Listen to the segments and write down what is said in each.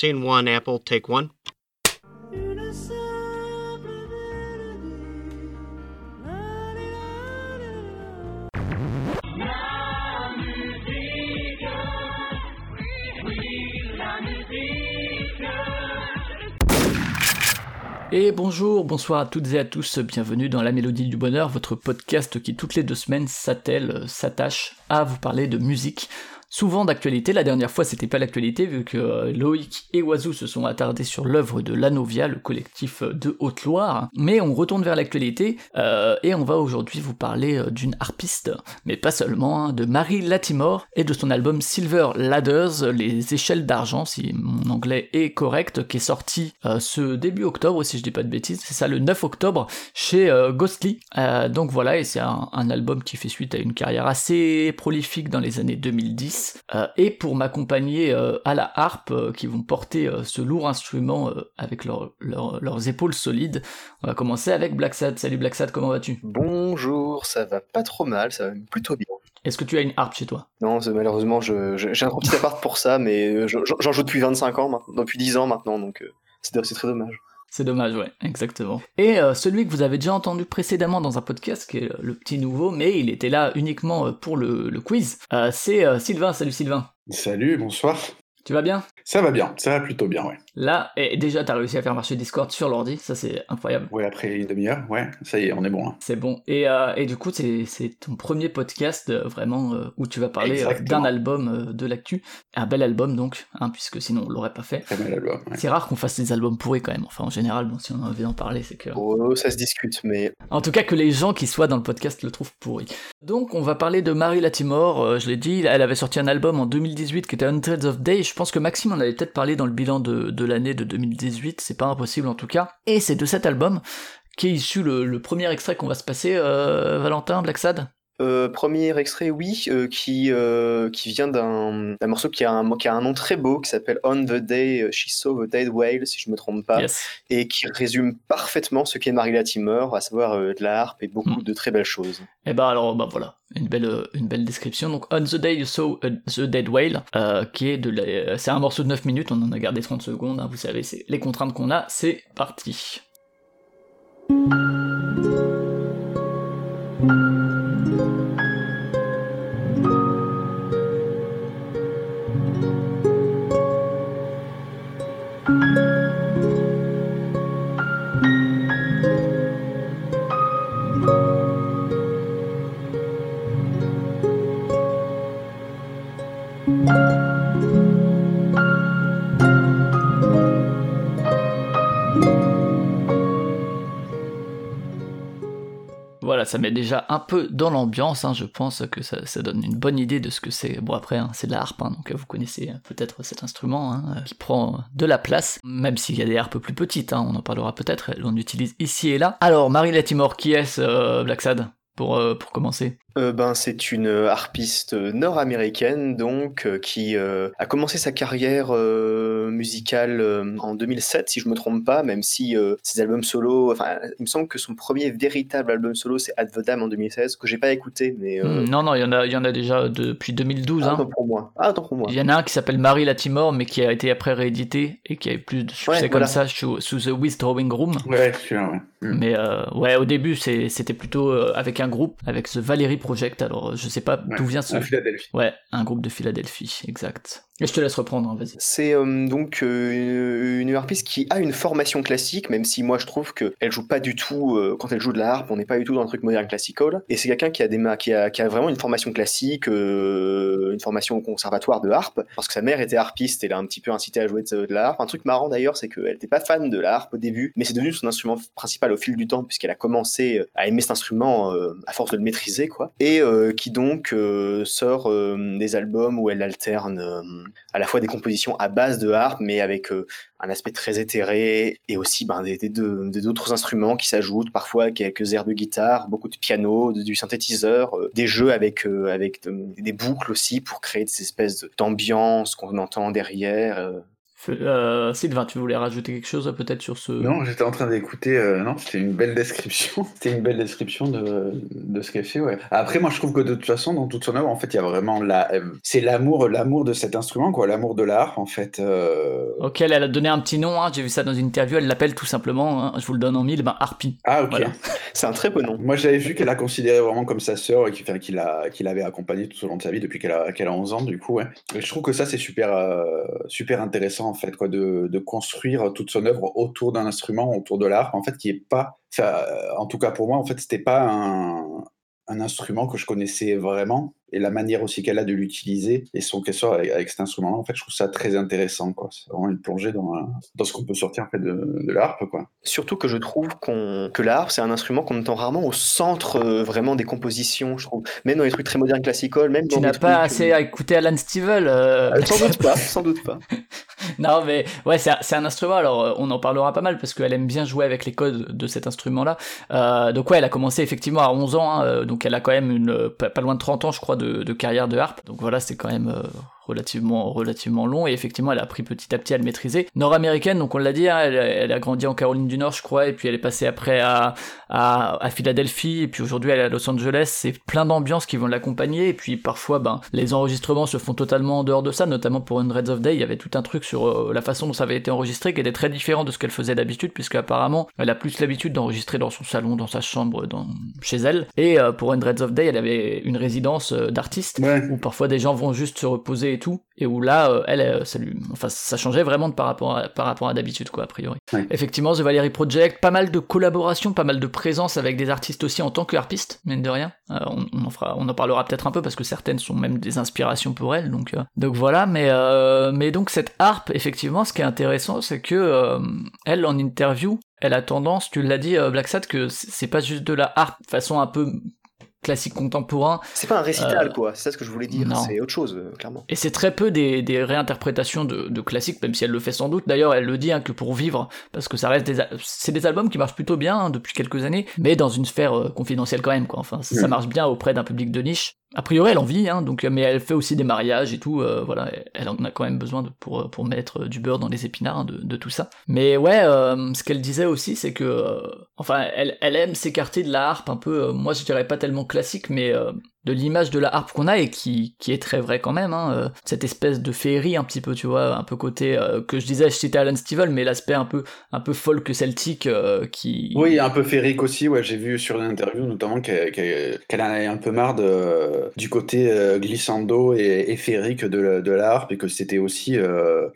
Scene one, Apple, take one. Et bonjour, bonsoir à toutes et à tous, bienvenue dans La Mélodie du Bonheur, votre podcast qui toutes les deux semaines s'attelle, s'attache à vous parler de musique souvent d'actualité. La dernière fois, c'était pas l'actualité vu que euh, Loïc et Oiseau se sont attardés sur l'œuvre de Lanovia, le collectif euh, de Haute-Loire. Mais on retourne vers l'actualité euh, et on va aujourd'hui vous parler d'une harpiste, mais pas seulement, hein, de Marie Latimore et de son album Silver Ladders, les échelles d'argent, si mon anglais est correct, qui est sorti ce début octobre, si je dis pas de bêtises. C'est ça, le 9 octobre chez Ghostly. donc voilà, et c'est un, un album qui fait suite à une carrière assez prolifique dans les années 2010 euh, et pour m'accompagner euh, à la harpe euh, qui vont porter ce lourd instrument avec leurs épaules solides. On va commencer avec Black Sad. Salut Black Sad, comment vas-tu? Bonjour, ça va pas trop mal, ça va plutôt bien. Est-ce que tu as une harpe chez toi? Non, malheureusement, j'ai un petit appart pour ça, mais j'en joue depuis 25 ans, depuis 10 ans maintenant, donc c'est très dommage. C'est dommage, ouais, exactement. Et euh, celui que vous avez déjà entendu précédemment dans un podcast, qui est le petit nouveau, mais il était là uniquement euh, pour le, quiz, euh, c'est Sylvain. Salut Sylvain. Salut, bonsoir. Tu vas bien? Ça va bien, ça va plutôt bien, ouais. Là, et déjà, t'as réussi à faire marcher Discord sur l'ordi, ça c'est incroyable. Ouais, après une demi-heure, ouais, ça y est, on est bon. Hein. C'est bon. Et, euh, et, du coup, c'est ton premier podcast euh, vraiment euh, où tu vas parler d'un album de l'actu. Un bel album donc, hein, puisque sinon on l'aurait pas fait. Très bel album. C'est rare qu'on fasse des albums pourris quand même. Enfin, en général, bon, si on a envie d'en parler, c'est que. Oh, ça se discute, mais. En tout cas, que les gens qui soient dans le podcast le trouvent pourri. Donc, on va parler de Marie Latimore. je l'ai dit, elle avait sorti un album en 2018 qui était Hundreds of Days. Je pense que Maxime en avait peut-être parlé dans le bilan de, de l'année de 2018, c'est pas impossible en tout cas. Et c'est de cet album qui est issu le, premier extrait qu'on va se passer, euh, Valentin, Black Sad? Euh, premier extrait, oui, euh, qui, qui vient d'un morceau qui a, un, qui a un nom très beau, qui s'appelle On the Day She Saw the Dead Whale, si je me trompe pas, et qui résume parfaitement ce qu'est Marie Latimer, à savoir de la harpe et beaucoup hmm. de très belles choses. Et eh bah ben, alors, bah voilà, une belle, une belle description. Donc, On the Day You Saw the Dead Whale, euh, qui est de c'est un morceau de 9 minutes, on en a gardé 30 secondes, hein, vous savez, c'est les contraintes qu'on a, c'est parti. Ça met déjà un peu dans l'ambiance, hein, je pense que ça, donne une bonne idée de ce que c'est. Bon après, hein, c'est de la harpe, hein, donc vous connaissez peut-être cet instrument qui prend de la place, même s'il y a des harpes plus petites, on en parlera peut-être, on utilise ici et là. Alors, Marie Latimore, qui est-ce, euh, Black Sad euh, pour commencer? Euh, ben, c'est une harpiste nord-américaine donc euh, qui a commencé sa carrière musicale en 2007 si je me trompe pas même si ses albums solo enfin il me semble que son premier véritable album solo c'est At the Dam en 2016 que j'ai pas écouté mais hmm, non non il y en a il y en a déjà depuis 2012 ah, hein. pour moi ah, pour moi il y en a un qui s'appelle Marie Latimore mais qui a été après réédité et qui a eu plus de succès comme ça sous, The Withdrawing Room ouais, sûr, ouais. Hmm. mais ouais au début c'était plutôt avec un groupe avec ce Valérie Project. Alors, je sais pas d'où vient ce. Philadelphie. Ouais, un groupe de Philadelphie, exact. Je te laisse reprendre, hein, vas-y. C'est euh, donc euh, une harpiste qui a une formation classique, même si moi je trouve qu'elle joue pas du tout, euh, quand elle joue de la harpe, on n'est pas du tout dans un truc moderne classical. Et c'est quelqu'un qui, a qui, a, qui a vraiment une formation classique, une formation au conservatoire de harpe, parce que sa mère était harpiste et l'a un petit peu incité à jouer de, la harpe. Un truc marrant d'ailleurs, c'est qu'elle n'était pas fan de la harpe au début, mais c'est devenu son instrument principal au fil du temps, puisqu'elle a commencé à aimer cet instrument à force de le maîtriser, quoi. Et qui donc sort des albums où elle alterne à la fois des compositions à base de harpe, mais avec euh, un aspect très éthéré, et aussi ben, des, d'autres instruments qui s'ajoutent, parfois quelques airs de guitare, beaucoup de piano, du synthétiseur, euh, des jeux avec, euh, avec des boucles aussi pour créer des espèces d'ambiance qu'on entend derrière. Euh, Sylvain, tu voulais rajouter quelque chose peut-être sur ce. Non, j'étais en train d'écouter. euh, non, c'était une belle description. c'était une belle description de, de ce qu'elle fait, ouais. Après, moi, je trouve que de toute façon, dans toute son œuvre, en fait, il y a vraiment la. euh, C'est l'amour, l'amour de cet instrument, quoi, l'amour de l'art, en fait. euh. auquel elle a donné un petit nom, hein, j'ai vu ça dans une interview, elle l'appelle tout simplement, hein, je vous le donne en mille, ben Harpy. Ah, ok. Voilà. C'est un très beau nom. Moi, j'avais vu qu'elle a considéré vraiment comme sa sœur et qu'il a- qu'il avait accompagné tout au long de sa vie depuis qu'elle a, qu'elle a 11 ans, du coup. Ouais. Et je trouve que ça, c'est super, euh, super intéressant, en fait, de, construire toute son œuvre autour d'un instrument, autour de l'art, en fait, qui est pas. euh, en tout cas, pour moi, en fait, c'était pas un instrument que je connaissais vraiment. Et la manière aussi qu'elle a de l'utiliser et son qu'essor avec, avec cet instrument-là, en fait, je trouve ça très intéressant, quoi. C'est vraiment une plongée dans, euh, dans ce qu'on peut sortir, en fait, de, de l'harpe, quoi. Surtout que je trouve qu'on que la harpe, c'est un instrument qu'on entend rarement au centre euh, vraiment des compositions, je trouve. Même dans les trucs très modernes classicoles, même Tu n'as pas trucs, assez euh, à écouter Alan Stivell euh, euh, sans doute pas, sans doute pas. Non, mais ouais, c'est un, c'est un instrument. Alors, on en parlera pas mal parce qu'elle aime bien jouer avec les codes de cet instrument-là. Euh, donc ouais, elle a commencé effectivement à 11 ans. hein, donc elle a quand même une pas, pas loin de 30 ans, je crois, de, carrière de harpe. Donc voilà, c'est quand même euh, relativement relativement long. Et effectivement, elle a appris petit à petit à le maîtriser. Nord-américaine, donc on l'a dit, hein, elle, elle a grandi en Caroline du Nord, je crois, et puis elle est passée après à à, à Philadelphie, et puis aujourd'hui elle est à Los Angeles. C'est plein d'ambiances qui vont l'accompagner. Et puis parfois, ben les enregistrements se font totalement en dehors de ça, notamment pour Hundreds of Day. Il y avait tout un truc sur euh, la façon dont ça avait été enregistré qui était très différent de ce qu'elle faisait d'habitude, puisque apparemment elle a plus l'habitude d'enregistrer dans son salon, dans sa chambre, dans chez elle. Et euh, pour Hundreds of Day, elle avait une résidence euh, d'artiste Ouais. où parfois des gens vont juste se reposer tout, et où là, euh, elle, euh, ça lui, enfin, ça changeait vraiment de par rapport à, par rapport à d'habitude, quoi, a priori. Ouais. Effectivement, The Valerie Project, pas mal de collaborations, pas mal de présence avec des artistes aussi en tant que harpiste, mine de rien. Euh, on, on en fera, on en parlera peut-être un peu parce que certaines sont même des inspirations pour elle, donc, euh, donc voilà. Mais, mais donc cette harpe, effectivement, ce qui est intéressant, c'est que elle, en interview, elle a tendance, tu l'as dit, Black Sat, que c'est pas juste de la harpe façon un peu classique contemporain, C'est pas un récital, Euh, quoi. C'est ça ce que je voulais dire. non. C'est autre chose, euh, clairement. Et c'est très peu des, des réinterprétations de, de classiques, même si elle le fait sans doute. D'ailleurs, elle le dit hein, que pour vivre, parce que ça reste des, c'est des albums qui marchent plutôt bien hein, depuis quelques années, mais dans une sphère euh, confidentielle quand même, quoi. Enfin, ça, ça Mm. marche bien auprès d'un public de niche. A priori, elle en vit, hein, donc, mais elle fait aussi des mariages et tout. euh, voilà, elle en a quand même besoin pour pour mettre euh, du beurre dans les épinards hein, de, tout ça. Mais ouais, euh, ce qu'elle disait aussi, c'est que, euh, enfin, elle, elle aime s'écarter de la harpe un peu. moi, je dirais pas tellement classique, mais de l'image de la harpe qu'on a et qui, qui est très vrai quand même, hein, euh, cette espèce de féerie un petit peu, tu vois, un peu côté euh, que je disais, je citais Alan Stivell, mais l'aspect un peu un peu folk celtique euh, qui Oui, un peu féerique aussi. Ouais, j'ai vu sur une interview notamment qu'elle qu'elle en avait un peu marre de, du côté glissando et, et féerique de, la- de la harpe et que c'était aussi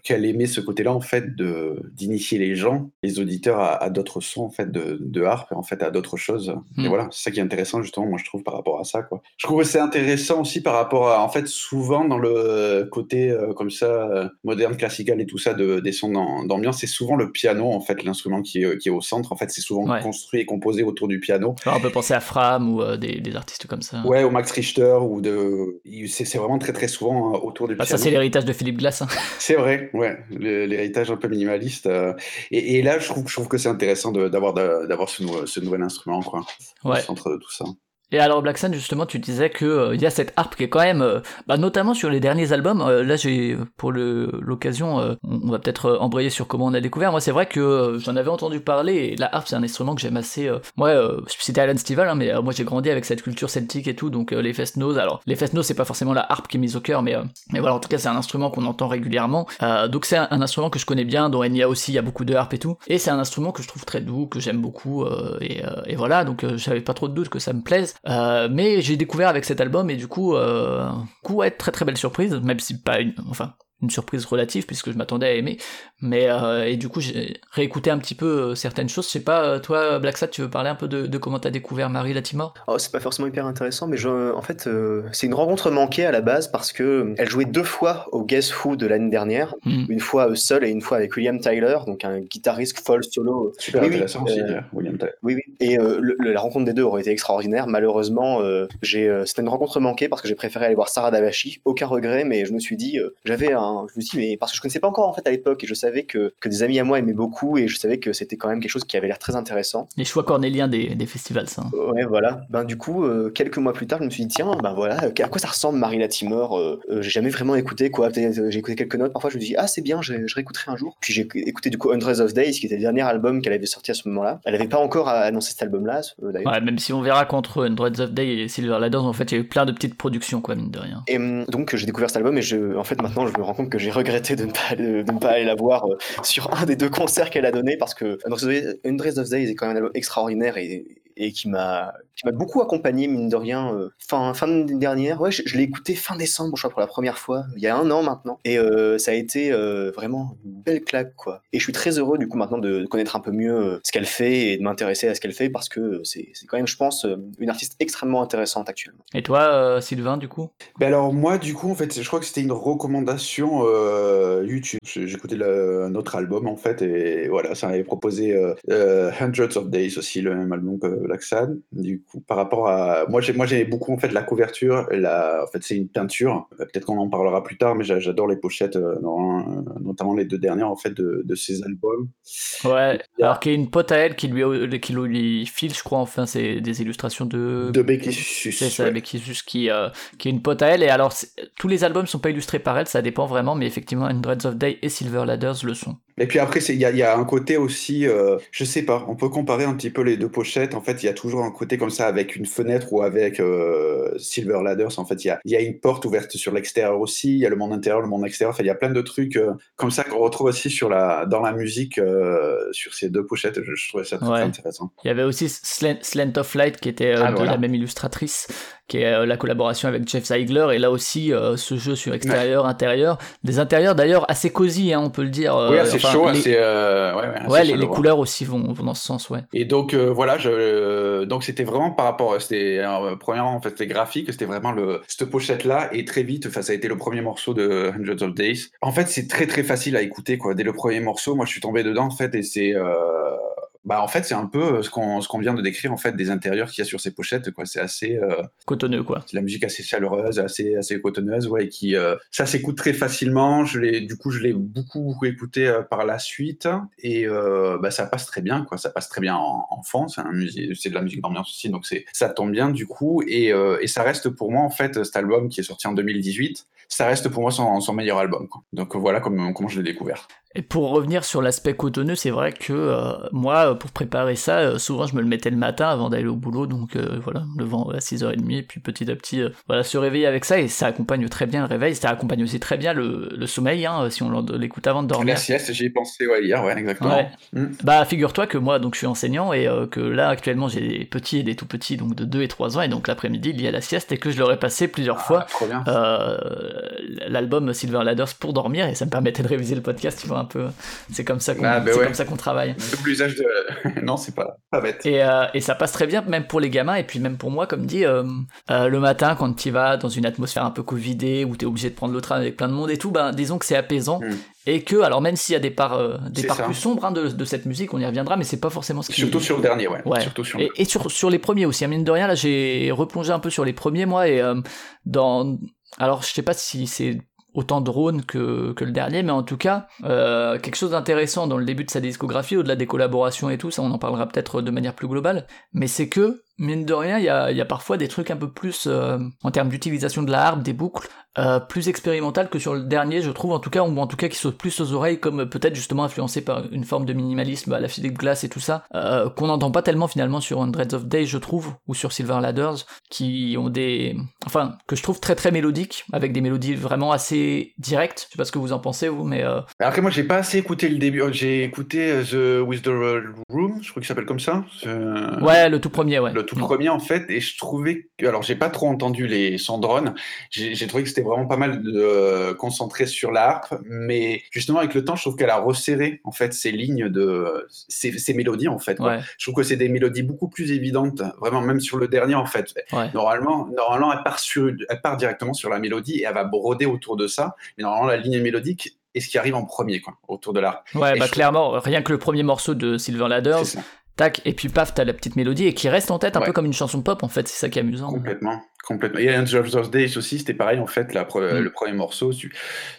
qu'elle aimait ce côté-là en fait de d'initier les gens, les auditeurs à, à d'autres sons en fait de, de harpe et en fait à d'autres choses. Et voilà, c'est ça qui est intéressant justement, moi je trouve par rapport à ça quoi. Je c'est intéressant aussi par rapport à en fait souvent dans le côté euh, comme ça euh, moderne, classical et tout ça de, des sons d'am- d'ambiance, c'est souvent le piano en fait l'instrument qui est, qui est au centre. En fait, c'est souvent Ouais. construit et composé autour du piano. Alors, on peut penser à Fram ou euh, des, des artistes comme ça. Ouais, au Max Richter ou de. C'est vraiment très très souvent euh, autour du Bah, piano. ça c'est l'héritage de Philippe Glass. hein. C'est vrai, ouais, l'héritage un peu minimaliste. euh, et, et là, je trouve, je trouve que c'est intéressant d'avoir d'avoir ce, nou- ce nouvel instrument, quoi, Ouais. au centre de tout ça. Et alors Black Sun, justement, tu disais que euh, y a cette harpe qui est quand même, euh, bah, notamment sur les derniers albums. euh, là, j'ai pour l'occasion, on va peut-être embrayer sur comment on a découvert. Moi, c'est vrai que j'en avais entendu parler. Et la harpe, c'est un instrument que j'aime assez. Moi, c'était Alan Stivell, hein, mais moi j'ai grandi avec cette culture celtique et tout. Donc les fest-noz. Alors les fest-noz, c'est pas forcément la harpe qui est mise au cœur, mais mais voilà, en tout cas, c'est un instrument qu'on entend régulièrement. Donc c'est un, instrument que je connais bien, Enya aussi, il y a beaucoup de harpe et tout. Et c'est un instrument que je trouve très doux, que j'aime beaucoup. et, et voilà, donc j'avais pas trop de doute que ça me plaise. Euh, mais j'ai découvert avec cet album et du coup, euh, ouais, très très belle surprise, même si pas une, enfin, une surprise relative puisque je m'attendais à aimer. Mais euh, et du coup, j'ai réécouté un petit peu euh, certaines choses. Je sais pas, euh, toi, Black Sat, tu veux parler un peu de, de comment t'as découvert Marie Latimore Oh, c'est pas forcément hyper intéressant, mais je, en fait, euh, c'est une rencontre manquée à la base parce que elle jouait deux fois au Guess Who de l'année dernière, Hmm. une fois seule et une fois avec William Tyler, donc un guitariste folk solo. Super Oui, oui, intéressant aussi, euh, William Tyler. Oui, oui. Et euh, le- la rencontre des deux aurait été extraordinaire. Malheureusement, euh, j'ai, euh, c'était une rencontre manquée parce que j'ai préféré aller voir Sarah Davachi. Aucun regret, mais je me suis dit, euh, j'avais un, je me dis, mais parce que je connaissais pas encore en fait à l'époque et je savais que, que des amis à moi aimaient beaucoup et je savais que c'était quand même quelque chose qui avait l'air très intéressant. Les choix cornéliens des, des festivals, ça. hein. Ouais, voilà. Ben, du coup, euh, quelques mois plus tard, je me suis dit, tiens, ben voilà, à quoi ça ressemble Marie Latimore euh, euh, J'ai jamais vraiment écouté, quoi. Euh, J'ai écouté quelques notes, parfois je me dis, ah, c'est bien, je, je réécouterai un jour. Puis j'ai écouté du coup Hundreds of Days, qui était le dernier album qu'elle avait sorti à ce moment-là. Elle avait pas encore annoncé cet album-là, euh, d'ailleurs. Ouais, même si on verra qu'entre Hundreds of Day et Silver Ladders, en fait, il y a eu plein de petites productions, quoi, mine de rien. Et hum, donc j'ai découvert cet album et je, en fait maintenant je me rends compte que j'ai regretté de ne pas, de ne pas aller la voir euh, sur un des deux concerts qu'elle a donné parce que Hundreds of Days est quand même un album extraordinaire et, et qui m'a qui m'a beaucoup accompagné mine de rien euh, fin fin d'année dernière. Ouais je, je l'ai écouté fin décembre je crois pour la première fois il y a un an maintenant. Et euh, ça a été euh, vraiment une belle claque quoi. Et je suis très heureux du coup maintenant de, de connaître un peu mieux ce qu'elle fait et de m'intéresser à ce qu'elle fait parce que c'est c'est quand même je pense une artiste extrêmement intéressante actuellement. Et toi, euh, Sylvain, du coup? Ben alors moi du coup en fait je crois que c'était une recommandation euh, YouTube. J'ai- J'écoutais un autre album en fait et voilà ça m'avait proposé euh, euh, Hundreds of Days aussi le même album que Laxan. Du coup par rapport à moi j'ai moi j'aimais beaucoup en fait la couverture. La... En fait c'est une peinture. Euh, Peut-être qu'on en parlera plus tard mais j'a- j'adore les pochettes euh, dans- euh, notamment les deux dernières en fait de, de ces albums. Ouais, a- alors qu'il y a une pote à elle qui lui, qui lui file, je crois, enfin, c'est des illustrations de. De Becky C'est ça, ouais. Becky qui, euh, qui est une pote à elle. Et alors, tous les albums sont pas illustrés par elle, ça dépend vraiment, mais effectivement, Hundreds of Day et Silver Ladders le sont. Et puis après, c'est- il y a, il y a un côté aussi, euh, je sais pas, on peut comparer un petit peu les deux pochettes. En fait, il y a toujours un côté comme ça avec une fenêtre ou avec euh, Silver Ladders. En fait, il y a, il y a une porte ouverte sur l'extérieur aussi. Il y a le monde intérieur, le monde extérieur. Enfin, il y a plein de trucs euh, comme ça qu'on retrouve aussi sur la, dans la musique euh, sur ces deux pochettes. Je, je trouvais ça très, Ouais. très intéressant. Il y avait aussi Slant, of Light qui était Ah, de voilà. la même illustratrice, qui est euh, la collaboration avec Jeff Ziegler. Et là aussi, euh, ce jeu sur extérieur, intérieur. Des intérieurs d'ailleurs assez cosy, hein, on peut le dire. euh, oui, assez enfin, chaud, les- assez, ouais, ouais, assez les, les couleurs aussi vont, vont dans ce sens, ouais. Et donc voilà, je, donc c'était vraiment par rapport, c'était premièrement en fait les graphiques, c'était vraiment le cette pochette là et très vite, enfin ça a été le premier morceau de Hundreds of Days. En fait, c'est très très facile à écouter quoi. Dès le premier morceau, moi je suis tombé dedans en fait et c'est euh, bah en fait c'est un peu ce qu'on ce qu'on vient de décrire en fait des intérieurs qu'il y a sur ces pochettes quoi. C'est assez euh, Cotonneux, quoi. c'est la musique assez chaleureuse, assez assez cotonneuse, ouais, et qui euh, ça s'écoute très facilement. Je l'ai du coup je l'ai beaucoup beaucoup écouté euh, par la suite et euh, bah, ça passe très bien quoi. Ça passe très bien en, en fond. C'est de la musique d'ambiance aussi, donc c'est ça tombe bien du coup et euh, et ça reste pour moi en fait cet album qui est sorti en 2018. Ça reste pour moi son, son meilleur album. Quoi. Donc voilà comment comment je l'ai découvert. Et pour revenir sur l'aspect cotonneux, c'est vrai que euh, moi, pour préparer ça, euh, souvent je me le mettais le matin avant d'aller au boulot, donc euh, voilà, le vent à 6h30, et puis petit à petit, voilà, se réveiller avec ça, et ça accompagne très bien le réveil, ça accompagne aussi très bien le, le sommeil, hein, si on l'écoute avant de dormir. La sieste, j'y ai pensé ouais, hier, ouais, exactement. Ouais. Mm. Bah figure-toi que moi donc je suis enseignant et que là actuellement j'ai des petits et des tout petits donc de 2 et 3 ans et donc l'après-midi il y a la sieste et que je leur ai passé plusieurs fois Ah, euh, l'album Silver Ladders pour dormir et ça me permettait de réviser le podcast tu vois un peu c'est comme ça qu'on Ah, bah c'est ouais. comme ça qu'on travaille Double usage de. non, c'est pas pas bête. et, euh, et ça passe très bien même pour les gamins et puis même pour moi comme dit euh, euh, le matin quand tu vas dans une atmosphère un peu covidée où tu es obligé de prendre le train avec plein de monde et tout ben disons que c'est apaisant Mm. et que alors même s'il y a des parts euh, des parts ça. plus sombres hein, de, de cette musique on y reviendra mais c'est pas forcément ce qui Surtout sur le dernier, ouais. Ouais. Surtout sur et, le. et sur, sur les premiers aussi, hein, mine de rien, là j'ai replongé un peu sur les premiers mois et euh, dans... Alors je sais pas si c'est autant drone que, que le dernier, mais en tout cas, euh, quelque chose d'intéressant dans le début de sa discographie, au-delà des collaborations et tout, ça on en parlera peut-être de manière plus globale, mais c'est que, mine de rien, il y a, parfois des trucs un peu plus, euh, en termes d'utilisation de la harpe, des boucles, euh, plus expérimental que sur le dernier, je trouve, en tout cas, ou en tout cas qui saute plus aux oreilles, comme euh, peut-être justement influencé par une forme de minimalisme à la Philippe Glass et tout ça, euh, qu'on n'entend pas tellement finalement sur Hundreds of Days, je trouve, ou sur Silver Ladders, qui ont des... Enfin, que je trouve très très mélodiques, avec des mélodies vraiment assez directes, je sais pas ce que vous en pensez, vous, mais... Euh... Après, moi, j'ai pas assez écouté le début. J'ai écouté The Withdrawal Room, je crois qu'il s'appelle comme ça. Ouais, le tout premier, ouais. Le tout premier, en fait, et je trouvais que. Alors, j'ai pas trop entendu les. J'ai j'ai trouvé que c'était vraiment pas mal de, euh, concentré sur la harpe, mais justement, avec le temps, je trouve qu'elle a resserré, en fait, ces lignes de. ces, ces mélodies, en fait. Ouais, Je trouve que c'est des mélodies beaucoup plus évidentes, vraiment, même sur le dernier, en fait. ouais. Normalement, normalement elle, part sur, elle part directement sur la mélodie et elle va broder autour de ça. Mais normalement, la ligne mélodique est ce qui arrive en premier, quoi, autour de l'art. Ouais, Et bah je- clairement, rien que le premier morceau de Silver Ladders, tac, et puis paf, t'as la petite mélodie, et qui reste en tête un Ouais. peu comme une chanson pop, en fait, c'est ça qui est amusant. Complètement, Complètement. Et Angel of the Days aussi, c'était pareil en fait. La, Mm. Le premier morceau, tu,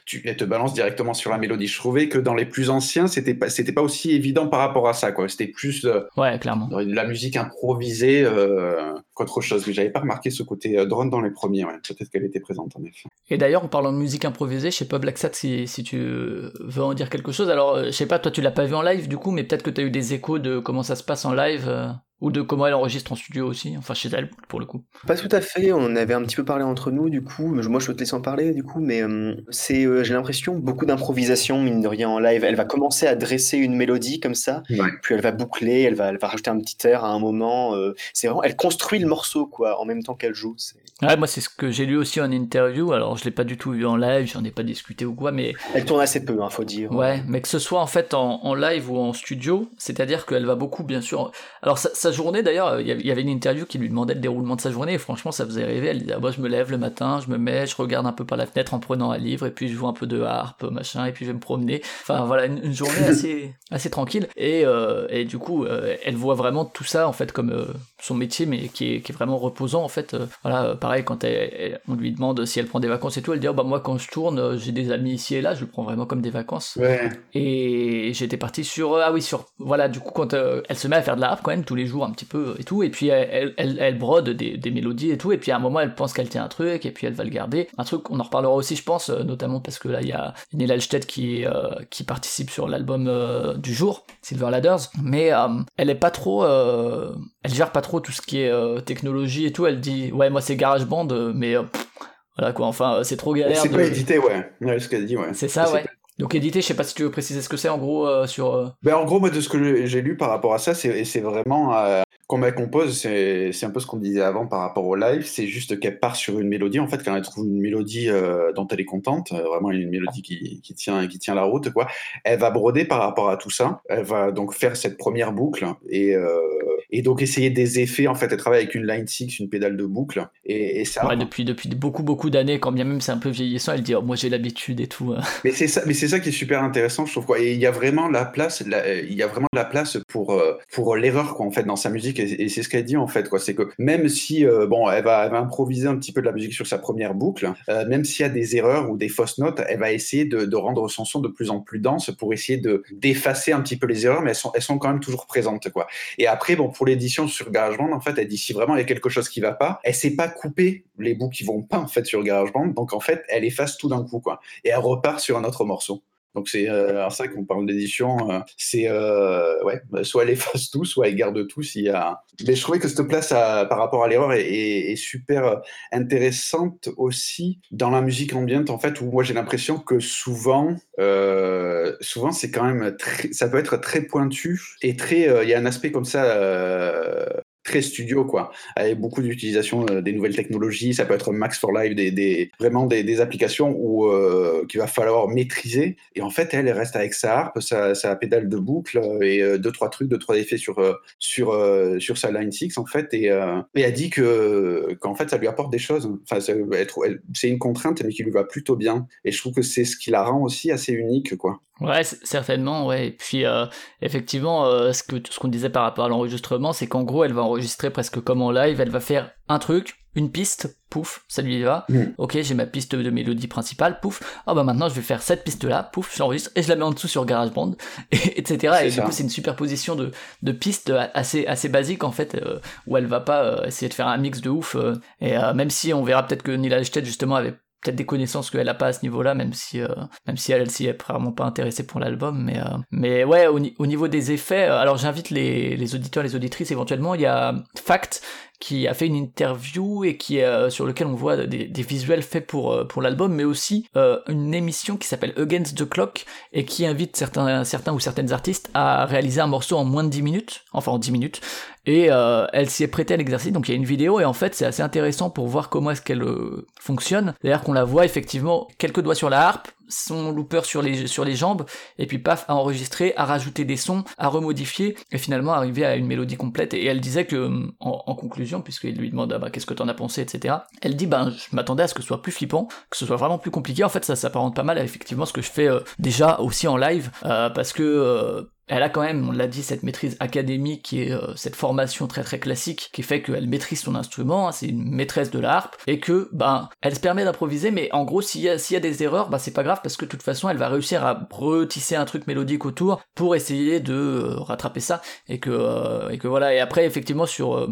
tu elle te balance directement sur la mélodie. Je trouvais que dans les plus anciens, c'était pas, pas aussi évident par rapport à ça. quoi. C'était plus euh, Ouais, clairement. de la musique improvisée euh, qu'autre chose. Mais j'avais pas remarqué ce côté euh, drone dans les premiers. Ouais. Peut-être qu'elle était présente en effet. Et d'ailleurs, en parlant de musique improvisée, je sais pas, Black Sat, si, si tu veux en dire quelque chose. Alors, je sais pas, toi, tu l'as pas vu en live du coup, mais peut-être que tu as eu des échos de comment ça se passe en live. Ou de comment elle enregistre en studio aussi, enfin chez elle pour le coup. Pas tout à fait, on en avait un petit peu parlé entre nous du coup, moi je peux te laisser en parler du coup, mais euh, c'est, euh, j'ai l'impression, beaucoup d'improvisation mine de rien en live. Elle va commencer à dresser une mélodie comme ça, Ouais. puis elle va boucler, elle va, elle va rajouter un petit air à un moment. euh, c'est vraiment, elle construit le morceau quoi, en même temps qu'elle joue. c'est- Ouais, moi c'est ce que j'ai lu aussi en interview, alors je l'ai pas du tout vu en live, j'en ai pas discuté ou quoi, mais Elle tourne assez peu, hein, faut dire. Ouais, mais que ce soit en fait en, en live ou en studio, c'est-à-dire qu'elle va beaucoup, bien sûr. Alors sa, sa journée d'ailleurs, il y avait- une interview qui lui demandait le déroulement de sa journée, et franchement ça faisait rêver. Elle disait ah, bah, je me lève le matin, je me mets, je regarde un peu par la fenêtre en prenant un livre, et puis je joue un peu de harpe, machin, et puis je vais me promener. Enfin voilà, une, une journée assez assez tranquille. Et, euh, et du coup, euh, elle voit vraiment tout ça en fait comme euh, son métier, mais qui est, qui est vraiment reposant en fait. Voilà, pareil quand elle- elle- on lui demande si elle prend des vacances et tout, elle dit oh, bah moi quand je tourne, euh, j'ai des amis ici et là, je le prends vraiment comme des vacances. Ouais. Et j'étais parti sur euh, ah oui sur voilà du coup quand euh, elle se met à faire de la harpe quand même tous les jours un petit peu et tout et puis elle, elle, elle, elle brode des, des mélodies et tout et puis à un moment elle pense qu'elle tient un truc et puis elle va le garder un truc on en reparlera aussi je pense notamment parce que là il y a Neil Halstead qui euh, qui participe sur l'album euh, du jour Silver Ladders mais elle est pas trop elle gère pas trop tout ce qui est technologie et tout elle dit ouais moi c'est GarageBand euh, mais euh, pff, voilà quoi enfin euh, c'est trop galère C'est de- pas édité, ouais. Ouais, ce qu'elle dit, ouais. c'est ça ouais donc édité je sais pas si tu veux préciser ce que c'est en gros euh, sur euh, Ben, en gros, moi, de ce que j'ai- lu par rapport à ça, c'est c'est vraiment. Euh, quand elle compose, c'est c'est un peu ce qu'on disait avant par rapport au live. C'est juste qu'elle part sur une mélodie. En fait, quand elle trouve une mélodie dont elle est contente, vraiment une mélodie qui, qui, tient, qui tient la route, quoi, elle va broder par rapport à tout ça. Elle va donc faire cette première boucle et, et donc essayer des effets. En fait, elle travaille avec une line 6, une pédale de boucle. Et, et ça. Ouais, depuis, depuis beaucoup, beaucoup d'années, quand bien même c'est un peu vieillissant, elle dit oh, Moi j'ai l'habitude et tout. euh. Mais c'est ça, mais c'est ça qui est super intéressant, je trouve. Quoi. Et il y a vraiment la place, la- il y a vraiment la place pour euh, pour l'erreur quoi en fait dans sa musique. Et, et c'est ce qu'elle dit en fait quoi. C'est que même si euh, bon, elle va, elle va improviser un petit peu de la musique sur sa première boucle, euh, même s'il y a des erreurs ou des fausses notes, elle va essayer de, de rendre son son de plus en plus dense pour essayer de d'effacer un petit peu les erreurs, mais elles sont elles sont quand même toujours présentes quoi. Et après bon pour l'édition sur GarageBand en fait, elle dit si vraiment il y a quelque chose qui va pas, elle sait pas couper les bouts qui vont pas en fait sur GarageBand, donc en fait elle efface tout d'un coup quoi. Et elle repart sur un autre morceau. Donc c'est euh, ça qu'on parle d'édition, euh, c'est euh, ouais, bah, soit elle efface tout, soit elle garde tout s'il y a. Mais je trouvais que cette place à- par rapport à l'erreur est, super intéressante aussi dans la musique ambiante en fait où moi j'ai l'impression que souvent, euh, souvent c'est quand même très, ça peut être très pointu et très, euh, il y a un aspect comme ça. Très studio quoi. Avec beaucoup d'utilisation euh, des nouvelles technologies. Ça peut être Max for Live des, vraiment des, applications où euh, qu'il va falloir maîtriser. Et en fait elle, reste avec sa harpe sa, sa pédale de boucle euh, et euh, deux trois trucs deux trois effets sur sur sur sa line 6 en fait. Et, et elle dit que qu'en fait ça lui apporte des choses. Enfin c'est une contrainte mais qui lui va plutôt bien. Et je trouve que c'est ce qui la rend aussi assez unique quoi. Ouais, certainement, ouais. Et puis, effectivement, ce que ce qu'on disait par rapport à l'enregistrement, c'est qu'en gros, elle va enregistrer presque comme en live. Elle va faire un truc, une piste, pouf, ça lui va. Mm. Ok, j'ai ma piste de mélodie principale, pouf. Ah bah maintenant, je vais faire cette piste-là, pouf, je l'enregistre et je la mets en dessous sur GarageBand, et, etc. Et du coup, c'est une superposition de, de pistes assez, assez basique en fait, euh, où elle va pas euh, essayer de faire un mix de ouf. euh, et euh, même si on verra peut-être que Neil Halstead justement avait peut-être des connaissances qu'elle a pas à ce niveau-là, même si euh, même si elle, elle s'y est vraiment pas intéressée pour l'album, mais euh, mais ouais, au, ni- au niveau des effets, euh, alors j'invite les, les auditeurs, les auditrices éventuellement, il y a Fact qui a fait une interview et qui euh, sur lequel on voit des, des visuels faits pour euh, pour l'album, mais aussi une émission qui s'appelle Against the Clock et qui invite certains certains ou certaines artistes à réaliser un morceau en moins de 10 minutes, enfin en 10 minutes, et euh, elle s'y est prêtée à l'exercice, donc il y a une vidéo et en fait c'est assez intéressant pour voir comment est-ce qu'elle euh, fonctionne. C'est-à-dire qu'on la voit effectivement quelques doigts sur la harpe, son looper sur les sur les jambes, et puis paf à enregistrer, à rajouter des sons, à remodifier, et finalement arriver à une mélodie complète. Et elle disait que en, en conclusion, puisqu'il lui demande ah bah, qu'est-ce que t'en as pensé, etc. Elle dit ben je m'attendais à ce que ce soit plus flippant, que ce soit vraiment plus compliqué. En fait ça s'apparente pas mal à effectivement ce que je fais euh, déjà aussi en live, euh, parce que euh, elle a quand même, on l'a dit, cette maîtrise académique qui euh, cette formation très très classique qui fait qu'elle maîtrise son instrument, hein, c'est une maîtresse de la et que ben elle se permet d'improviser, mais en gros s'il y, a, des erreurs, ben c'est pas grave parce que de toute façon elle va réussir à retisser un truc mélodique autour pour essayer de euh, rattraper ça, et que euh, et que voilà. Et après effectivement sur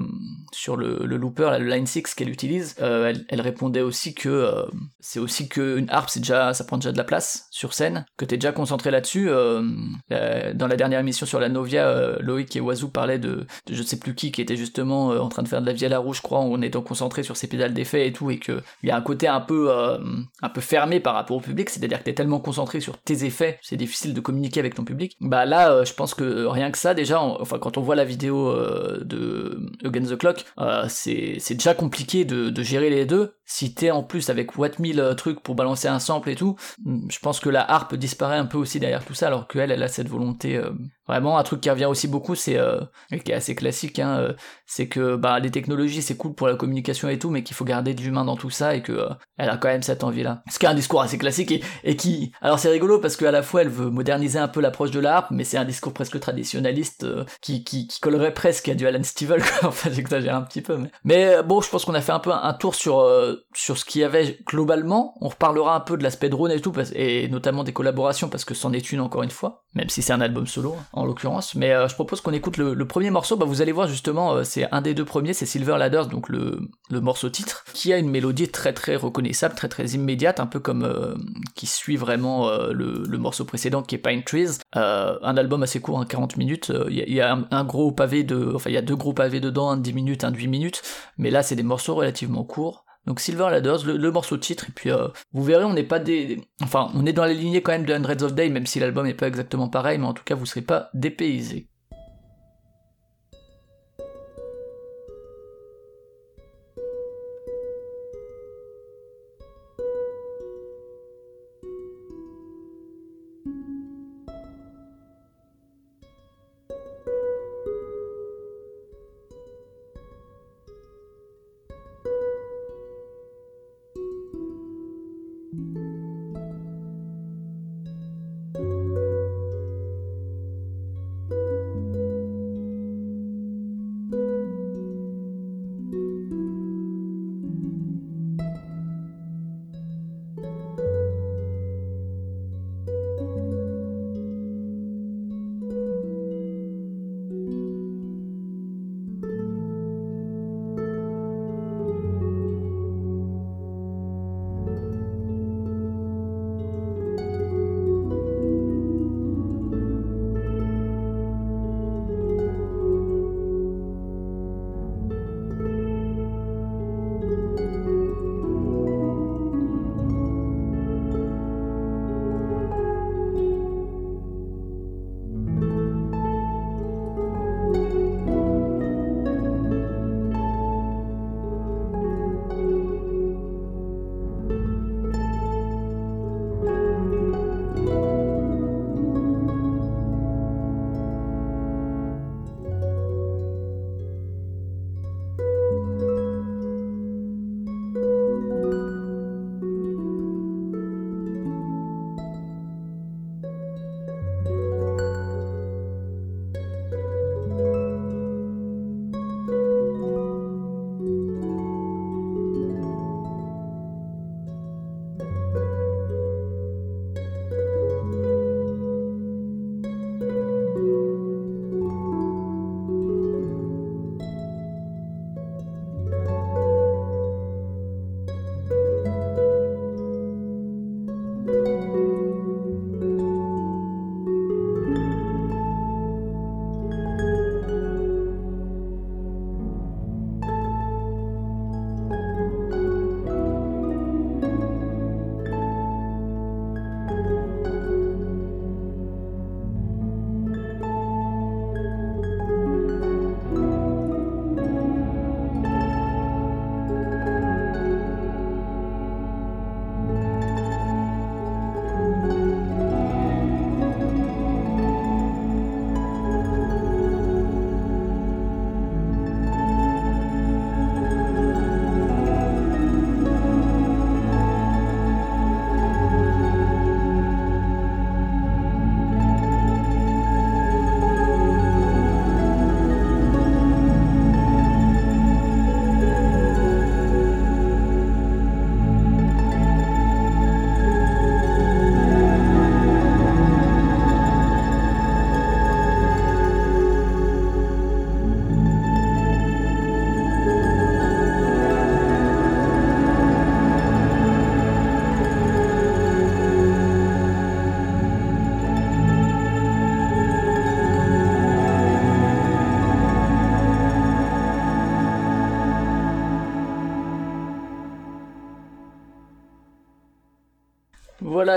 le, looper, le line 6 qu'elle utilise, elle, elle, répondait aussi que c'est aussi qu'une harpe déjà ça prend déjà de la place sur scène, que t'es déjà concentré là-dessus. dans la dernière émission sur la Novia, euh, Loïc et Oiseau parlaient de, je sais plus qui, qui était justement euh, en train de faire de la à rouge, je crois, en étant concentré sur ses pédales d'effet et tout, et qu'il y a un côté un peu, euh, un peu fermé par rapport au public, c'est-à-dire que t'es tellement concentré sur tes effets, c'est difficile de communiquer avec ton public. Bah là, je pense que rien que ça, déjà, enfin, quand on voit la vidéo de Against the Clock, c'est déjà compliqué de, gérer les deux. Si t'es en plus avec Watt 1000 trucs pour balancer un sample et tout, je pense que la harpe disparaît un peu aussi derrière tout ça, alors qu'elle, elle a cette volonté room Vraiment, un truc qui revient aussi beaucoup, c'est euh, qui est assez classique, hein, euh, c'est que bah les technologies c'est cool pour la communication et tout, mais qu'il faut garder de l'humain dans tout ça et que euh, elle a quand même cette envie-là. Ce qui est un discours assez classique et, et qui, alors c'est rigolo parce qu'à la fois elle veut moderniser un peu l'approche de l'harpe, mais c'est un discours presque traditionnaliste qui, qui, qui, collerait presque à du Alan Stivell. Quoi. Enfin, j'exagère un petit peu, mais mais bon, je pense qu'on a fait un peu un, tour sur sur ce qu'il y avait globalement. On reparlera un peu de l'aspect drone et tout, et notamment des collaborations parce que c'en est une encore une fois, même si c'est un album solo. Hein en l'occurrence. Mais euh, je propose qu'on écoute le, premier morceau. Bah, vous allez voir justement, euh, c'est un des deux premiers, c'est Silver Ladders, donc le, le, morceau titre, qui a une mélodie très très reconnaissable, très très immédiate, un peu comme euh, qui suit vraiment le, le, morceau précédent qui est Pine Trees. un album assez court, 40 minutes. Il y, a, un, gros pavé de, enfin il y a deux gros pavés dedans, un de 10 minutes, un de 8 minutes. Mais là c'est des morceaux relativement courts. Donc Silver Ladders, le, morceau titre, et puis euh, vous verrez, on n'est pas des... Enfin, on est dans les lignées quand même de Hundreds of Days, même si l'album n'est pas exactement pareil, mais en tout cas, vous serez pas dépaysés.